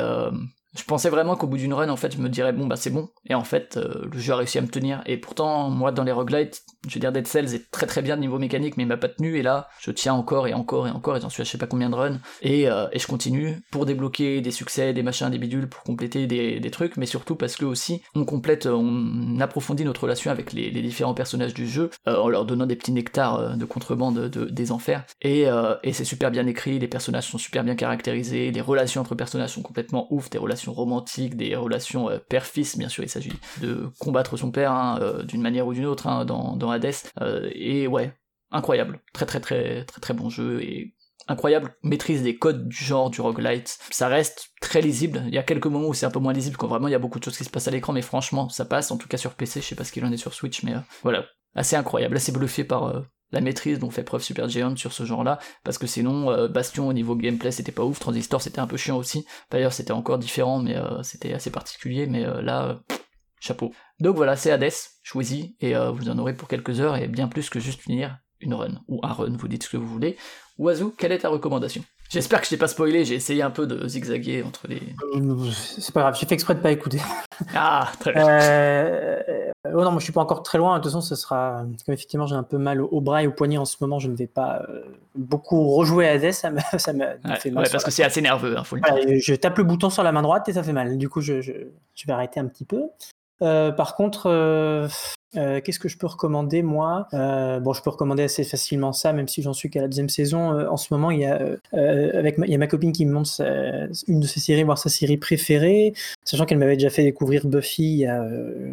je pensais vraiment qu'au bout d'une run, en fait, je me dirais, bon, bah c'est bon. Et en fait, euh, le jeu a réussi à me tenir. Et pourtant, moi, dans les roguelites, je veux dire, Dead Cells est très très bien niveau mécanique, mais il m'a pas tenu. Et là, je tiens encore et encore et encore, et j'en suis à je sais pas combien de runs. Et, euh, et je continue pour débloquer des succès, des machins, des bidules, pour compléter des, des trucs, mais surtout parce que aussi, on complète, on approfondit notre relation avec les, différents personnages du jeu, euh, en leur donnant des petits nectars euh, de contrebande de- des enfers. Et, euh, et c'est super bien écrit, les personnages sont super bien caractérisés, les relations entre personnages sont complètement ouf, des relations romantiques, des relations euh, père-fils, bien sûr, il s'agit de combattre son père hein, euh, d'une manière ou d'une autre hein, dans, dans Hades. Euh, et ouais, incroyable, très très très très très bon jeu et incroyable maîtrise des codes du genre du roguelite. Ça reste très lisible. Il y a quelques moments où c'est un peu moins lisible quand vraiment il y a beaucoup de choses qui se passent à l'écran, mais franchement ça passe. En tout cas sur PC, je sais pas ce qu'il en est sur Switch, mais euh, voilà, assez incroyable, assez bluffé par euh, la maîtrise dont fait preuve Supergiant sur ce genre-là, parce que sinon Bastion au niveau gameplay c'était pas ouf, Transistor c'était un peu chiant aussi. D'ailleurs c'était encore différent, mais c'était assez particulier, mais là. Chapeau. Donc voilà, c'est Hades, choisi, et vous en aurez pour quelques heures, et bien plus que juste finir une run, ou un run, vous dites ce que vous voulez. Oiseau, quelle est ta recommandation? J'espère que je t'ai pas spoilé, j'ai essayé un peu de zigzaguer entre les. Euh, c'est pas grave, j'ai fait exprès de pas écouter. Ah, très bien. Euh... Oh non, moi je suis pas encore très loin. De toute façon, ce sera. Comme effectivement, j'ai un peu mal au bras et au poignet en ce moment, je ne vais pas euh, beaucoup rejouer à Hades, ça me, ça me fait mal. Ouais, parce que c'est assez nerveux, hein, faut le dire. je tape le bouton sur la main droite et ça fait mal. Du coup, je, je, je vais arrêter un petit peu. Euh, par contre, euh, qu'est-ce que je peux recommander moi? Euh, Bon, je peux recommander assez facilement ça, même si j'en suis qu'à la deuxième saison. Euh, en ce moment, il y a avec ma, il y a ma copine qui me montre une de ses séries, voire sa série préférée, sachant qu'elle m'avait déjà fait découvrir Buffy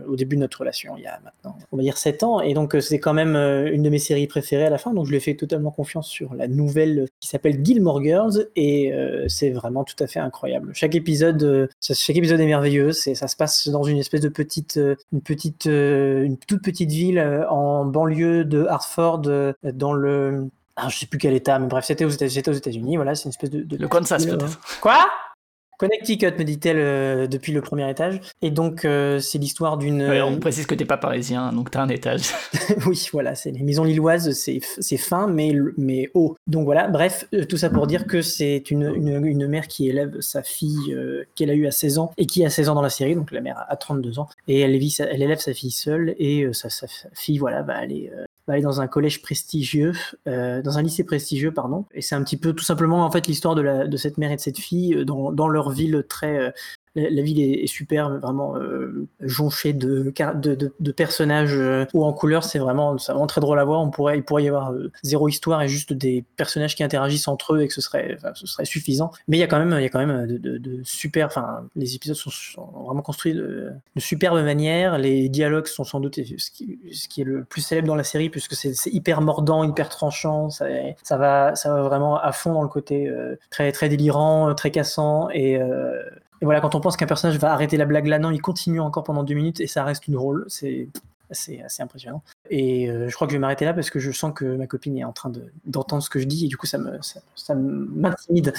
au début de notre relation, il y a maintenant, on va dire 7 ans, et donc c'est quand même une de mes séries préférées à la fin. Donc je lui ai fait totalement confiance sur la nouvelle qui s'appelle Gilmore Girls, et c'est vraiment tout à fait incroyable. Chaque épisode, chaque épisode est merveilleux. C'est, ça se passe dans une espèce de petite, une petite, toute petite ville euh, en banlieue de Hartford, euh, dans le. Ah, je sais plus quel état, mais bref, c'était aux États-Unis. Voilà, c'est une espèce de. de le Kansas, peut-être. Quoi? Connecticut, me dit-elle euh, depuis le premier étage. Et donc, euh, c'est l'histoire d'une. on précise que t'es pas parisien, donc t'as un étage. oui, voilà, c'est les maisons lilloises, c'est fin, mais, mais haut. Donc voilà, bref, euh, tout ça pour dire que c'est une, une, une, mère qui élève sa fille qu'elle a eue à 16 ans et qui a 16 ans dans la série, donc la mère a 32 ans, et elle, elle élève sa fille seule, et sa, sa, fille, voilà, va aller va aller dans un collège prestigieux, euh, dans un lycée prestigieux, pardon. Et c'est un petit peu tout simplement en fait l'histoire de, la, de cette mère et de cette fille euh, dans, dans leur ville très euh, la, ville est, super, vraiment euh, jonchée de, personnages euh, hauts en couleur. C'est vraiment, très drôle à voir. On pourrait, il pourrait y avoir euh, zéro histoire et juste des personnages qui interagissent entre eux et que ce serait, suffisant. Mais il y a quand même, il y a quand même de, super. Enfin, les épisodes sont, vraiment construits de, superbe manière. Les dialogues sont sans doute ce qui, est le plus célèbre dans la série puisque c'est hyper mordant, hyper tranchant. Ça, ça, va, ça va vraiment à fond dans le côté très, très délirant, très cassant et voilà, quand on pense qu'un personnage va arrêter la blague là, non, il continue encore pendant deux minutes et ça reste une drôle. C'est assez, impressionnant. Et euh, je crois que je vais m'arrêter là parce que je sens que ma copine est en train d'entendre ce que je dis et du coup ça me ça, m'intimide.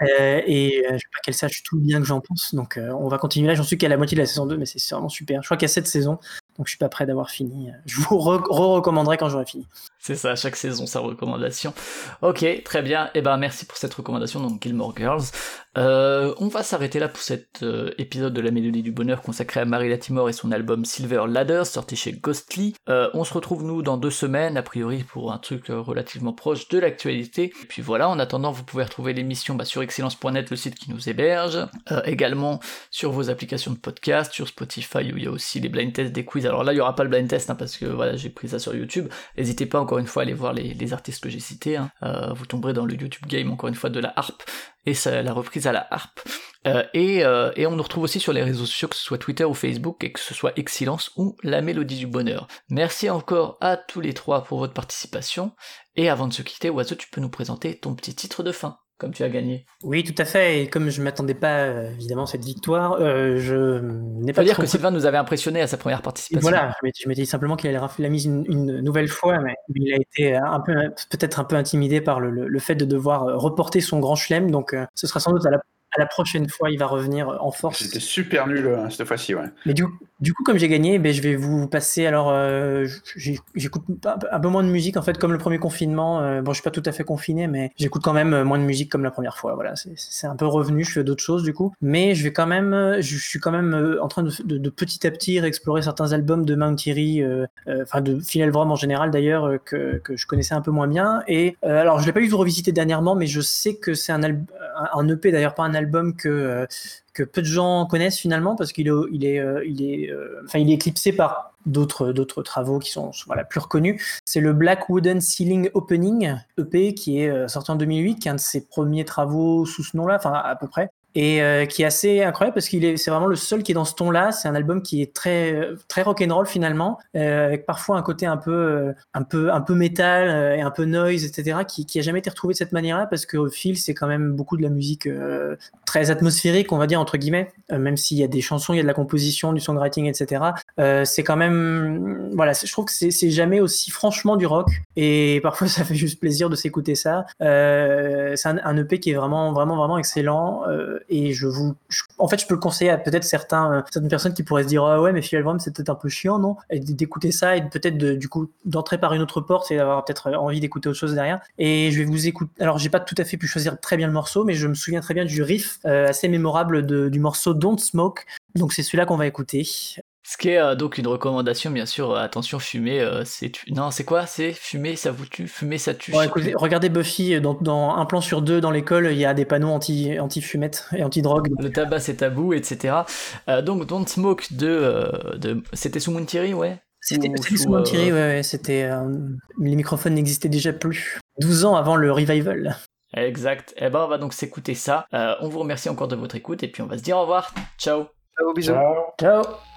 Euh, et euh, je veux pas qu'elle sache tout le bien que j'en pense. Donc on va continuer là. J'en suis qu'à la moitié de la saison 2, mais c'est vraiment super. Je crois qu'il y a cette saison, donc je suis pas prêt d'avoir fini. Je vous re-recommanderai quand j'aurai fini. C'est ça, chaque saison sa recommandation. Ok, très bien. Et eh ben merci pour cette recommandation, Gilmore Girls. Euh, on va s'arrêter là pour cet euh, épisode de la Mélodie du Bonheur consacré à Marie Latimore et son album Silver Ladder, sorti chez Ghostly. Euh, on se retrouve nous dans deux semaines, a priori pour un truc relativement proche de l'actualité. Et puis voilà, en attendant, vous pouvez retrouver l'émission bah, sur excellence.net, le site qui nous héberge, également sur vos applications de podcast, sur Spotify où il y a aussi les blind tests des quiz. Alors là, il y aura pas le blind test hein, parce que voilà, j'ai pris ça sur YouTube. N'hésitez pas encore une fois à aller voir les, artistes que j'ai cités. Hein. vous tomberez dans le YouTube game encore une fois de la harpe et la reprise à la harpe. Euh, euh, et, on nous retrouve aussi sur les réseaux sociaux, que ce soit Twitter ou Facebook, et que ce soit Excellence ou La Mélodie du Bonheur. Merci encore à tous les trois pour votre participation. Et avant de se quitter, Oiseau, tu peux nous présenter ton petit titre de fin comme tu as gagné. Oui, tout à fait. Et comme je ne m'attendais pas, euh, évidemment, à cette victoire, je n'ai pas. dire que Sylvain nous avait impressionné à sa première participation. voilà, je m'étais dit simplement qu'il allait rafler la mise une, nouvelle fois, mais il a été un peu, peut-être un peu intimidé par le, fait de devoir reporter son grand chelem. Donc, ce sera sans doute à la la prochaine fois, il va revenir en force. C'était super nul euh, cette fois-ci, ouais. Mais du, du, coup, comme j'ai gagné, ben, je vais vous passer. Alors, euh, j'écoute un peu moins de musique en fait, comme le premier confinement. Euh, bon, je suis pas tout à fait confiné, mais j'écoute quand même moins de musique comme la première fois. Voilà, c'est un peu revenu. Je fais d'autres choses du coup, mais je vais quand même, je suis quand même en train de, de, petit à petit réexplorer certains albums de Mount Thierry, enfin de Phil Elvrum en général d'ailleurs, que, que, je connaissais un peu moins bien. Et alors, je l'ai pas eu tout revisité dernièrement, mais je sais que c'est un, un EP d'ailleurs, pas un album que, euh, que peu de gens connaissent finalement parce qu'il est, euh, euh, éclipsé par d'autres, travaux qui sont plus reconnus. C'est le Black Wooden Ceiling Opening EP qui est sorti en 2008, qui est un de ses premiers travaux sous ce nom-là, enfin à peu près. Et euh, qui est assez incroyable parce qu'il est, c'est vraiment le seul qui est dans ce ton-là. C'est un album qui est très, très rock'n'roll finalement, euh, avec parfois un côté un peu, euh, un peu, un peu métal euh, et un peu noise, etc., qui, qui a jamais été retrouvé de cette manière-là parce que Phil, c'est quand même beaucoup de la musique euh, très atmosphérique, on va dire entre guillemets, euh, même s'il y a des chansons, il y a de la composition, du songwriting, etc. Euh, c'est quand même, voilà, je trouve que c'est, jamais aussi franchement du rock et parfois ça fait juste plaisir de s'écouter ça. Euh, c'est un, un EP qui est vraiment, vraiment, vraiment excellent euh, et je vous, je- en fait, je peux le conseiller à peut-être certains, euh, certaines personnes qui pourraient se dire ah ouais, mais Phil c'est peut-être un peu chiant, non? D'écouter ça et peut-être du coup d'entrer par une autre porte et d'avoir peut-être envie d'écouter autre chose derrière. Et je vais vous écouter. Alors j'ai pas tout à fait pu choisir très bien le morceau, mais je me souviens très bien du riff euh, assez mémorable de- du morceau Don't Smoke. Donc c'est celui-là qu'on va écouter. Ce qui est euh, donc une recommandation, bien sûr. euh, attention, fumer, euh, c'est tu... non, c'est quoi? C'est fumer, ça vous tue. Fumer, ça tue. Écoutez, regardez Buffy, dans, dans un plan sur deux dans l'école, il y a des panneaux anti, anti-fumette et anti-drogue. Le tabac, c'est tabou, etc. Euh, donc, Don't Smoke de, euh, de... c'était sous Thierry, ouais? C'était Ou c'était sous, euh, Thierry, ouais, ouais, c'était. euh, les microphones n'existaient déjà plus. 12 ans avant le revival. Exact. Et ben, on va donc s'écouter ça. Euh, on vous remercie encore de votre écoute et puis on va se dire au revoir. Ciao. Ciao, bisous. Ciao. Ciao